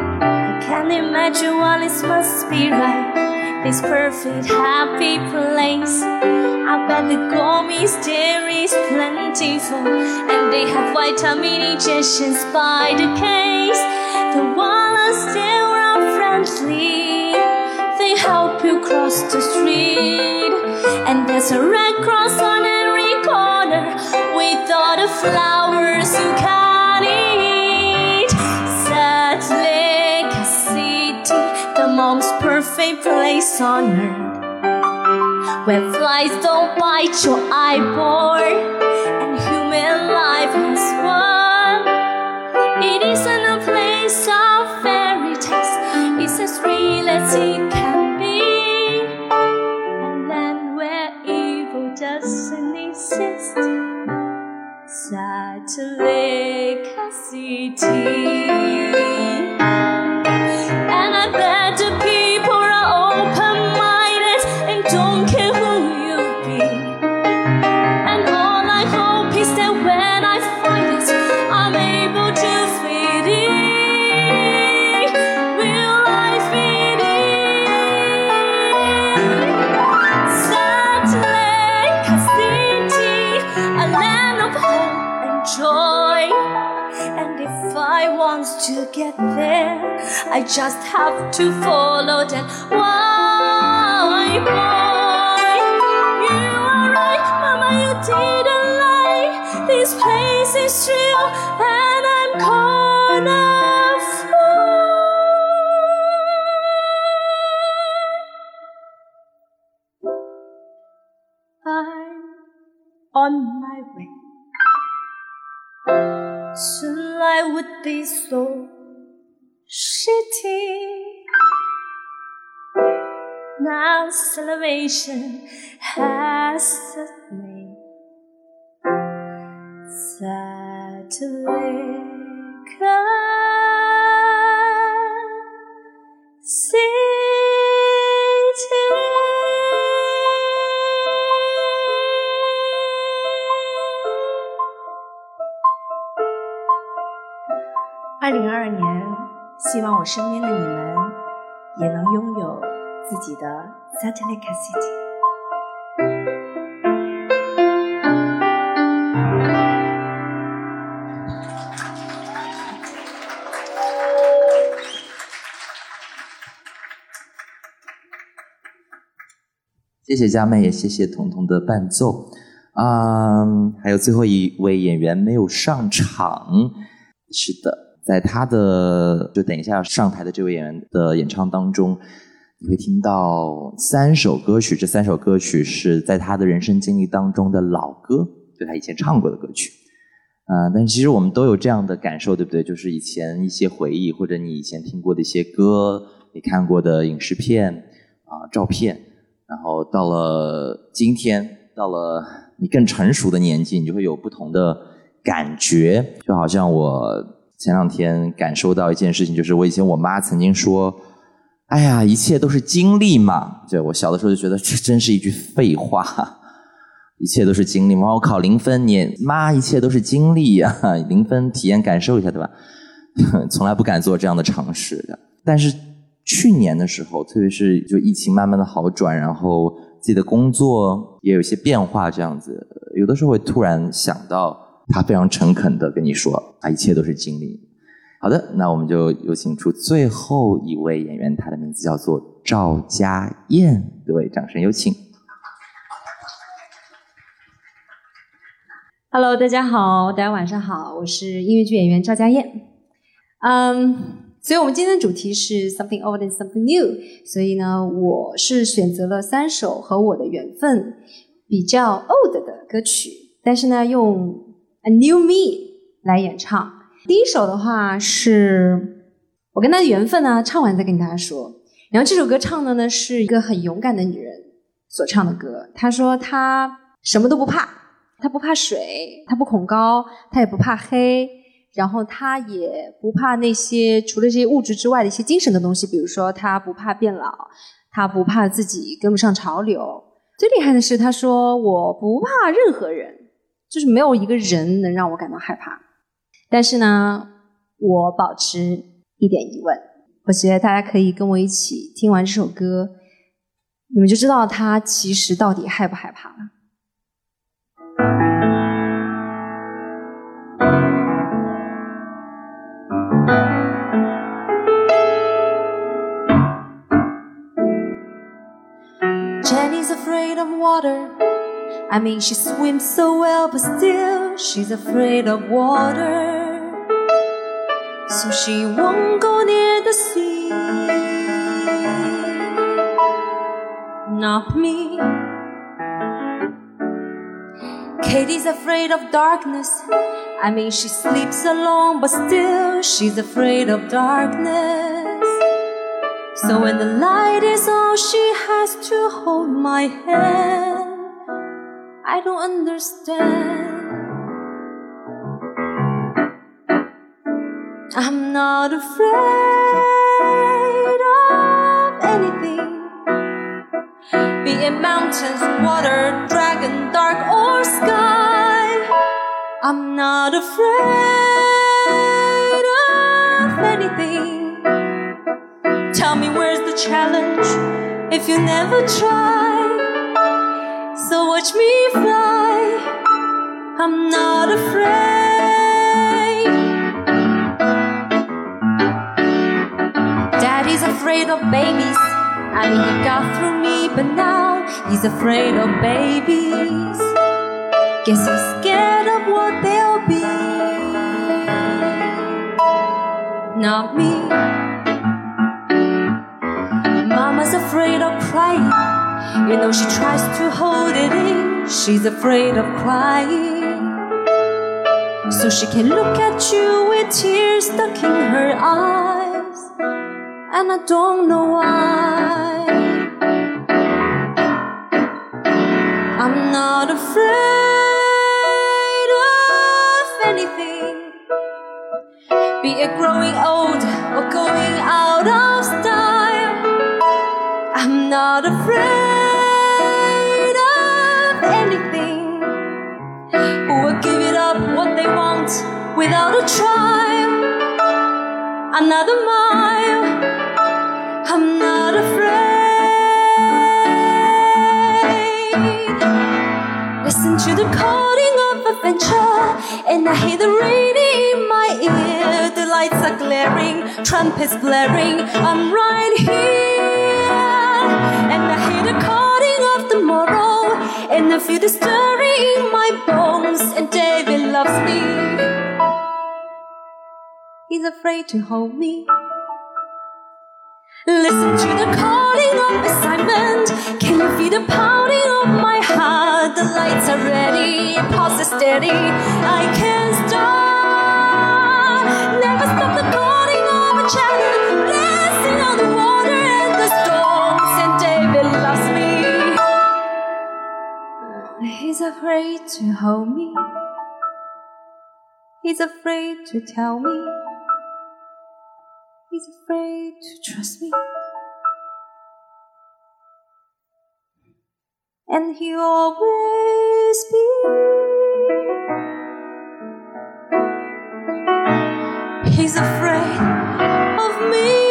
I can't imagine what it must be like. This perfect, happy place. I bet the gummies there is plentiful, and they have vitamin injections by the case. The walls there are friendly. They help you cross the street, and there's a red cross on every corner with all the flowers you can perfect place on earth, where flies don't bite your eyeball, and human life has won. It isn't a place of fairy tales, it's as real as it can be, and land where evil doesn't exist. Lake City. Just have to follow that Salvation has set me satellica city 2022年，希望我身边的你们也能拥有。自己的 satellite city。谢谢佳妹，也谢谢彤彤的伴奏。啊、还有最后一位演员没有上场。是的，在他的就等一下上台的这位演员的演唱当中，你会听到三首歌曲。这三首歌曲是在他的人生经历当中的老歌，就他以前唱过的歌曲。啊、但其实我们都有这样的感受，对不对？就是以前一些回忆，或者你以前听过的一些歌，你看过的影视片啊、照片，然后到了今天，到了你更成熟的年纪，你就会有不同的感觉。就好像我前两天感受到一件事情，就是我以前我妈曾经说：“哎呀，一切都是经历嘛。”对我小的时候就觉得 这真是一句废话。一切都是经历嘛，我考零分，你妈一切都是经历呀、零分体验感受一下，对吧？从来不敢做这样的尝试的。但是去年的时候，特别是就疫情慢慢的好转，然后自己的工作也有一些变化，这样子，有的时候会突然想到，他非常诚恳的跟你说啊，一切都是经历。好的，那我们就有请出最后一位演员，他的名字叫做赵佳燕，各位掌声有请。Hello，大家好，大家晚上好，我是音乐剧演员赵佳燕。嗯，所以我们今天的主题是 something old and something new，所以呢，我是选择了三首和我的缘分比较 old 的歌曲，但是呢，用 a new me 来演唱。第一首的话是我跟他的缘分呢，唱完再跟大家说。然后这首歌唱的呢是一个很勇敢的女人所唱的歌。她说她什么都不怕，她不怕水，她不恐高，她也不怕黑，然后她也不怕那些除了这些物质之外的一些精神的东西，比如说她不怕变老，她不怕自己跟不上潮流。最厉害的是，她说我不怕任何人，就是没有一个人能让我感到害怕。但是呢，我保持一点疑问。我觉得大家可以跟我一起听完这首歌，你们就知道他其实到底害不害怕了。Jenny's afraid of water. I mean, she swims so well, but still she's afraid of water. So she won't go near the sea. Not me. Katie's afraid of darkness. I mean, she sleeps alone, but still she's afraid of darkness. So when the light is on, she has to hold my hand. I don't understand. I'm not afraid of anything. Be it mountains, water, dragon, dark, or sky. I'm not afraid of anything. Tell me where's the challenge if you never try. So watch me fly. I'm not afraid. Of babies. I mean, he got through me, but now he's afraid of babies. Guess he's scared of what they'll be. Not me. Mama's afraid of crying. You know, she tries to hold it in. She's afraid of crying. So she can look at you with tears stuck in her eyes. And I don't know why. I'm not afraid of anything. Be it growing old or going out of style. I'm not afraid of anything. Who will give it up what they want without a trial? another mile. I'm not afraid. Listen to the calling of adventure, and I hear the rain in my ear. The lights are glaring, trumpets blaring. I'm right here, and I hear the calling of tomorrow, and I feel the stirring in my bones. And David loves me. He's afraid to hold me. Listen to the calling of excitement. Can you feel the pounding of my heart? The lights are ready, pulse is steady. I can't stop. Never stop the calling of a child. Dancing on the water and the storms. And David loves me. Oh, he's afraid to hold me. He's afraid to tell me. He's afraid to trust me. And he'll always be. He's afraid of me.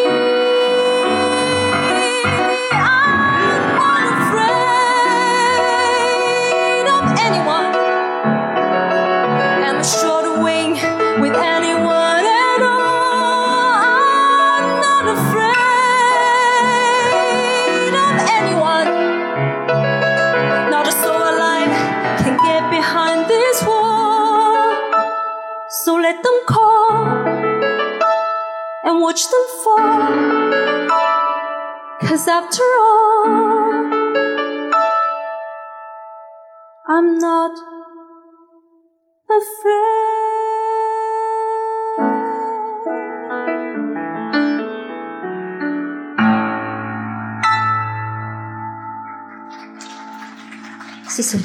watch them fall. Cause after all, I'm not afraid. 谢谢。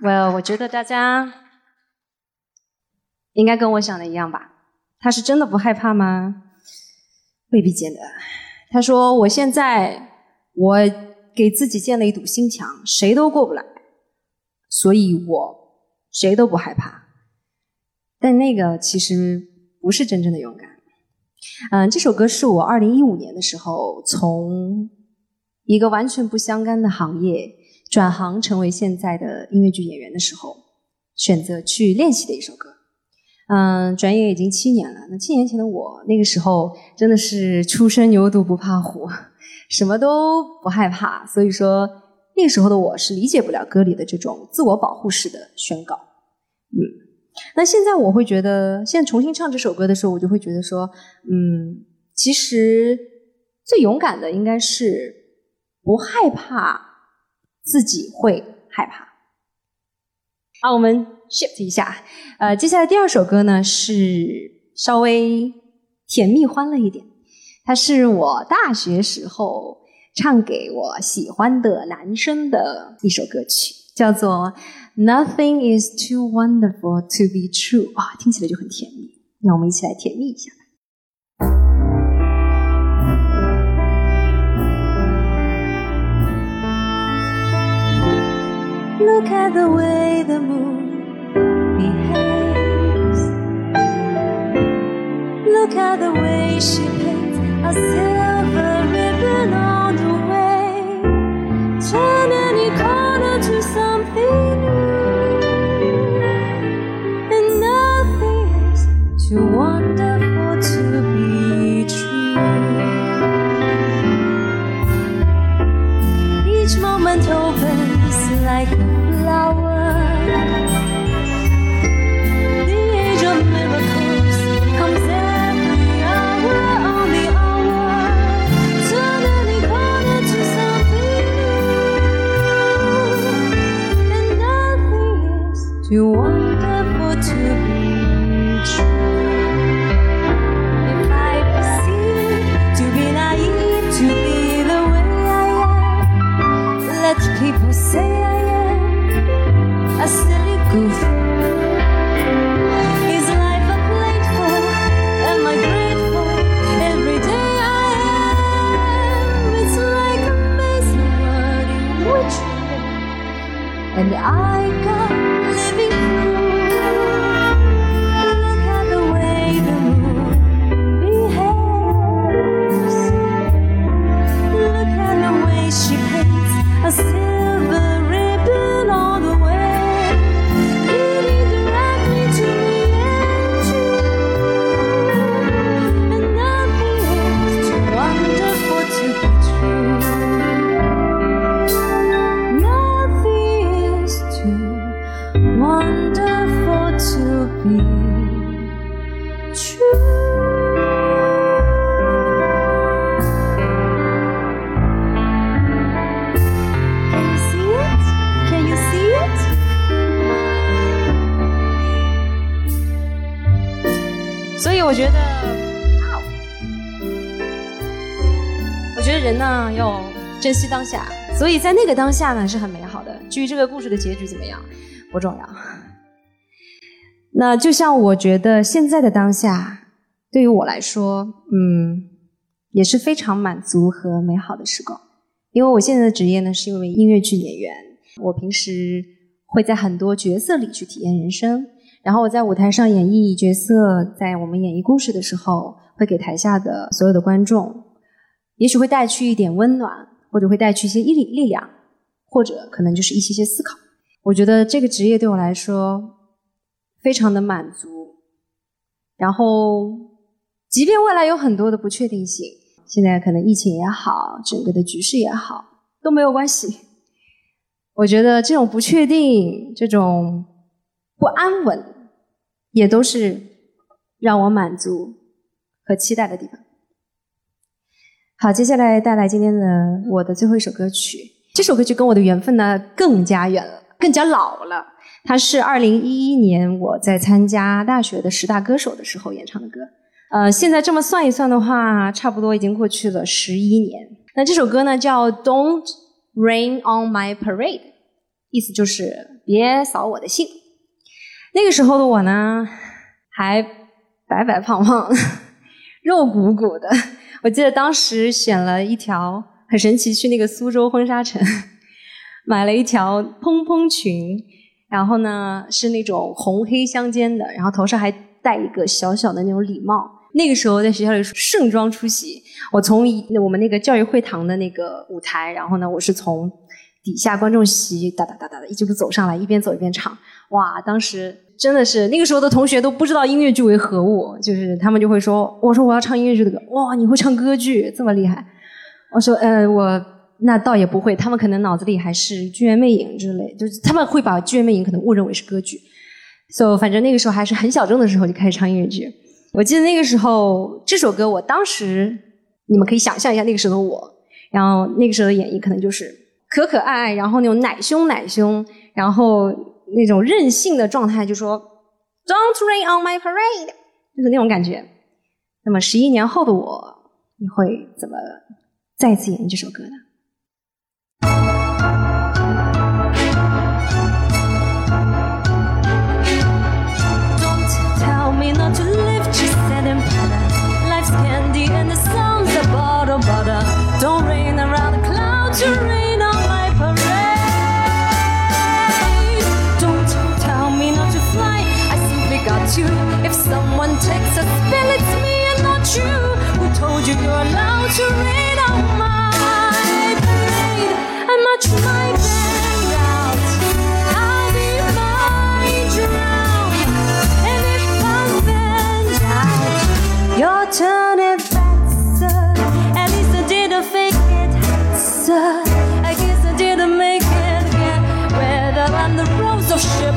Well，我觉得大家应该跟我想的一样吧？ 他是真的不害怕吗？未必见得。他说：“我现在我给自己建了一堵心墙，谁都过不来，所以我谁都不害怕。”但那个其实不是真正的勇敢。嗯，这首歌是我二零一五年的时候从一个完全不相干的行业转行成为现在的音乐剧演员的时候，选择去练习的一首歌。嗯，转眼已经七年了。那七年前的我，那个时候真的是初生牛犊不怕虎，什么都不害怕。所以说，那个时候的我是理解不了歌里的这种自我保护式的宣告。嗯，那现在我会觉得，现在重新唱这首歌的时候，我就会觉得说，嗯，其实最勇敢的应该是不害怕自己会害怕。好，我们 shift 一下，呃，接下来第二首歌呢是稍微甜蜜欢乐一点，它是我大学时候唱给我喜欢的男生的一首歌曲，叫做《Nothing Is Too Wonderful to Be True》啊，听起来就很甜蜜。那我们一起来甜蜜一下吧。Look at the way the moon Look at the way she paints a silver you want. 所以在那个当下呢是很美好的。至于这个故事的结局怎么样，不重要。那就像我觉得现在的当下，对于我来说，嗯，也是非常满足和美好的时光。因为我现在的职业呢是一位音乐剧演员，我平时会在很多角色里去体验人生，然后我在舞台上演绎角色，在我们演绎故事的时候，会给台下的所有的观众，也许会带去一点温暖，或者会带去一些力力量，或者可能就是一些些思考。我觉得这个职业对我来说非常的满足，然后即便未来有很多的不确定性。现在可能疫情也好，整个的局势也好，都没有关系。我觉得这种不确定、这种不安稳，也都是让我满足和期待的地方。好，接下来带来今天的我的最后一首歌曲。这首歌曲跟我的缘分呢更加远了，更加老了。它是二零一一年我在参加大学的十大歌手的时候演唱的歌。呃，现在这么算一算的话，差不多已经过去了十一年。那这首歌呢叫《Don't Rain on My Parade》，意思就是别扫我的兴。那个时候的我呢，还白白胖胖，肉鼓鼓的。我记得当时选了一条很神奇，去那个苏州婚纱城，买了一条蓬蓬裙，然后呢是那种红黑相间的，然后头上还戴一个小小的那种礼帽。那个时候在学校里盛装出席，我从我们那个教育会堂的那个舞台，然后呢，我是从底下观众席哒哒哒哒的一直走上来，一边走一边唱。哇，当时真的是那个时候的同学都不知道音乐剧为何物，就是他们就会说：“我说我要唱音乐剧的歌。”哇，你会唱歌剧这么厉害？我说：“呃，我那倒也不会。”他们可能脑子里还是《剧院魅影》之类，就是他们会把《剧院魅影》可能误认为是歌剧。So，反正那个时候还是很小众的时候就开始唱音乐剧。我记得那个时候，这首歌我当时，你们可以想象一下那个时候的我，然后那个时候的演绎可能就是可可爱爱，然后那种奶凶奶凶，然后那种任性的状态，就说 "Don't rain on my parade"，就是那种感觉。那么十一年后的我，你会怎么再次演绎这首歌呢 of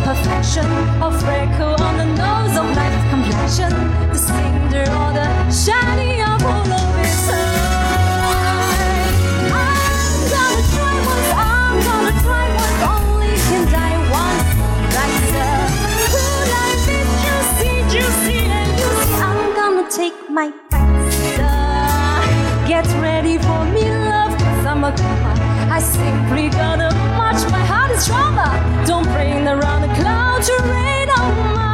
perfection, or freckle on the nose of life's complexion, the cinder or the shiny my sir. Get ready for me, love, a comer. I simply gotta march, my heart is stronger. Don't bring around the clouds to rain on my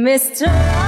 Mr.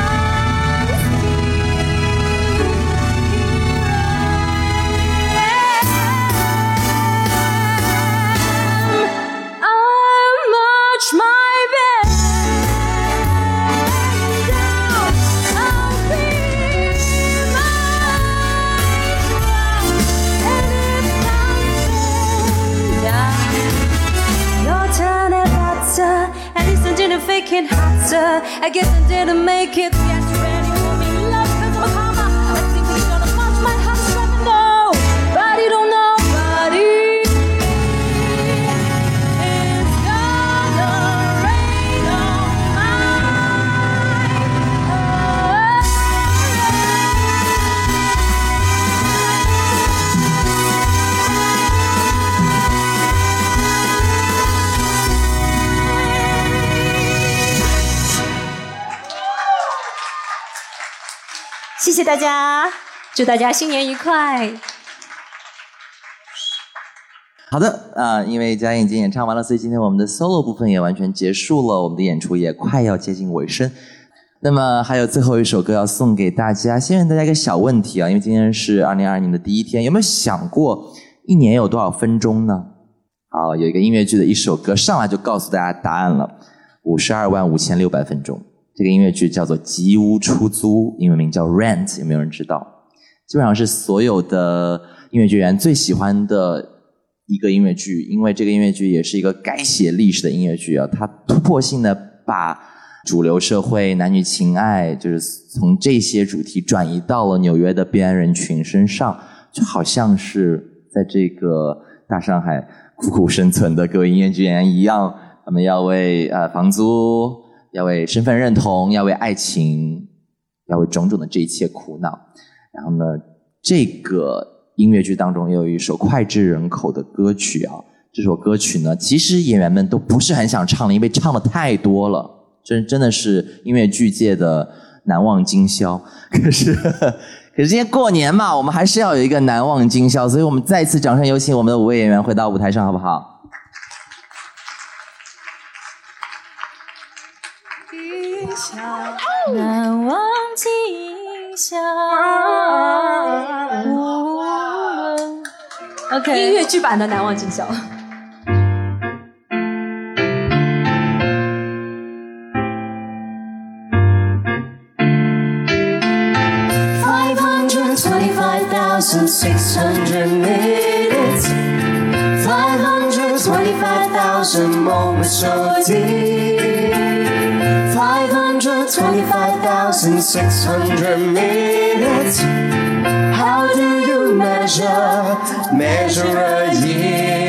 大家，祝大家新年愉快。好的，啊、因为嘉颖已经演唱完了，所以今天我们的 solo 部分也完全结束了，我们的演出也快要接近尾声。那么还有最后一首歌要送给大家，先问大家一个小问题啊，因为今天是二零二二年的第一天，有没有想过一年有多少分钟呢？好，有一个音乐剧的一首歌上来就告诉大家答案了，五十二万五千六百分钟。这个音乐剧叫做《吉屋出租》，英文名叫《Rent》，有没有人知道？基本上是所有的音乐剧员最喜欢的一个音乐剧，因为这个音乐剧也是一个改写历史的音乐剧啊，它突破性的把主流社会男女情爱，就是从这些主题转移到了纽约的边缘人群身上，就好像是在这个大上海苦苦生存的各位音乐剧演员一样，他们要为呃房租，要为身份认同，要为爱情，要为种种的这一切苦恼。然后呢，这个音乐剧当中也有一首脍炙人口的歌曲啊。这首歌曲呢，其实演员们都不是很想唱了，因为唱的太多了，真真的是音乐剧界的难忘今宵。可是，可是今天过年嘛，我们还是要有一个难忘今宵，所以我们再次掌声有请我们的五位演员回到舞台上，好不好？难忘今宵。OK，音乐剧版的《难忘今宵》。Five hundred twenty-five thousand six hundred minutes. Five hundred twenty-five thousand moments so deep. 525,600 minutes. How do you measure, measure a year?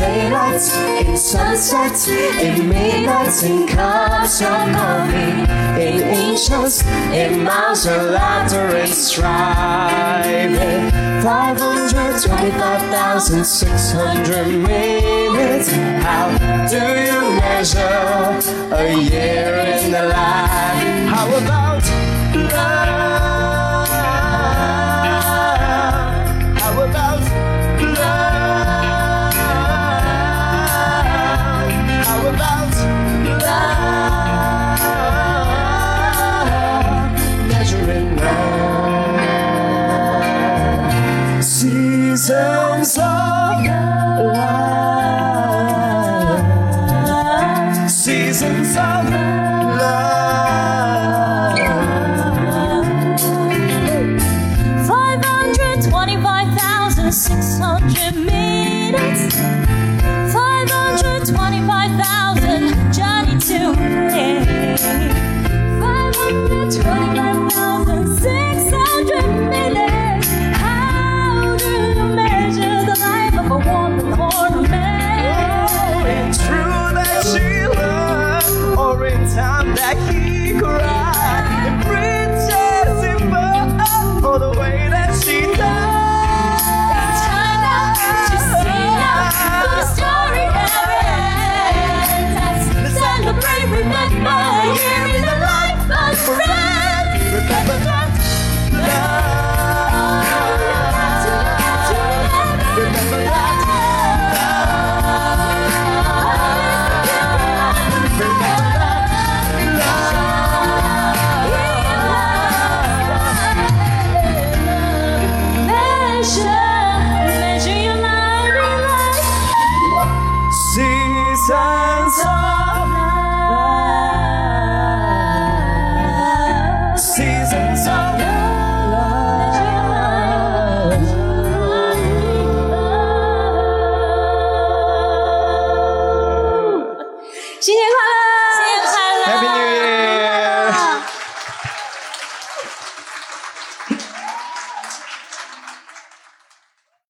Daylight, in sunset, in midnight, in cups of coffee, in inches, in miles of laughter and striving. 525,600 minutes. How do you measure a year in the life? How about love? sun.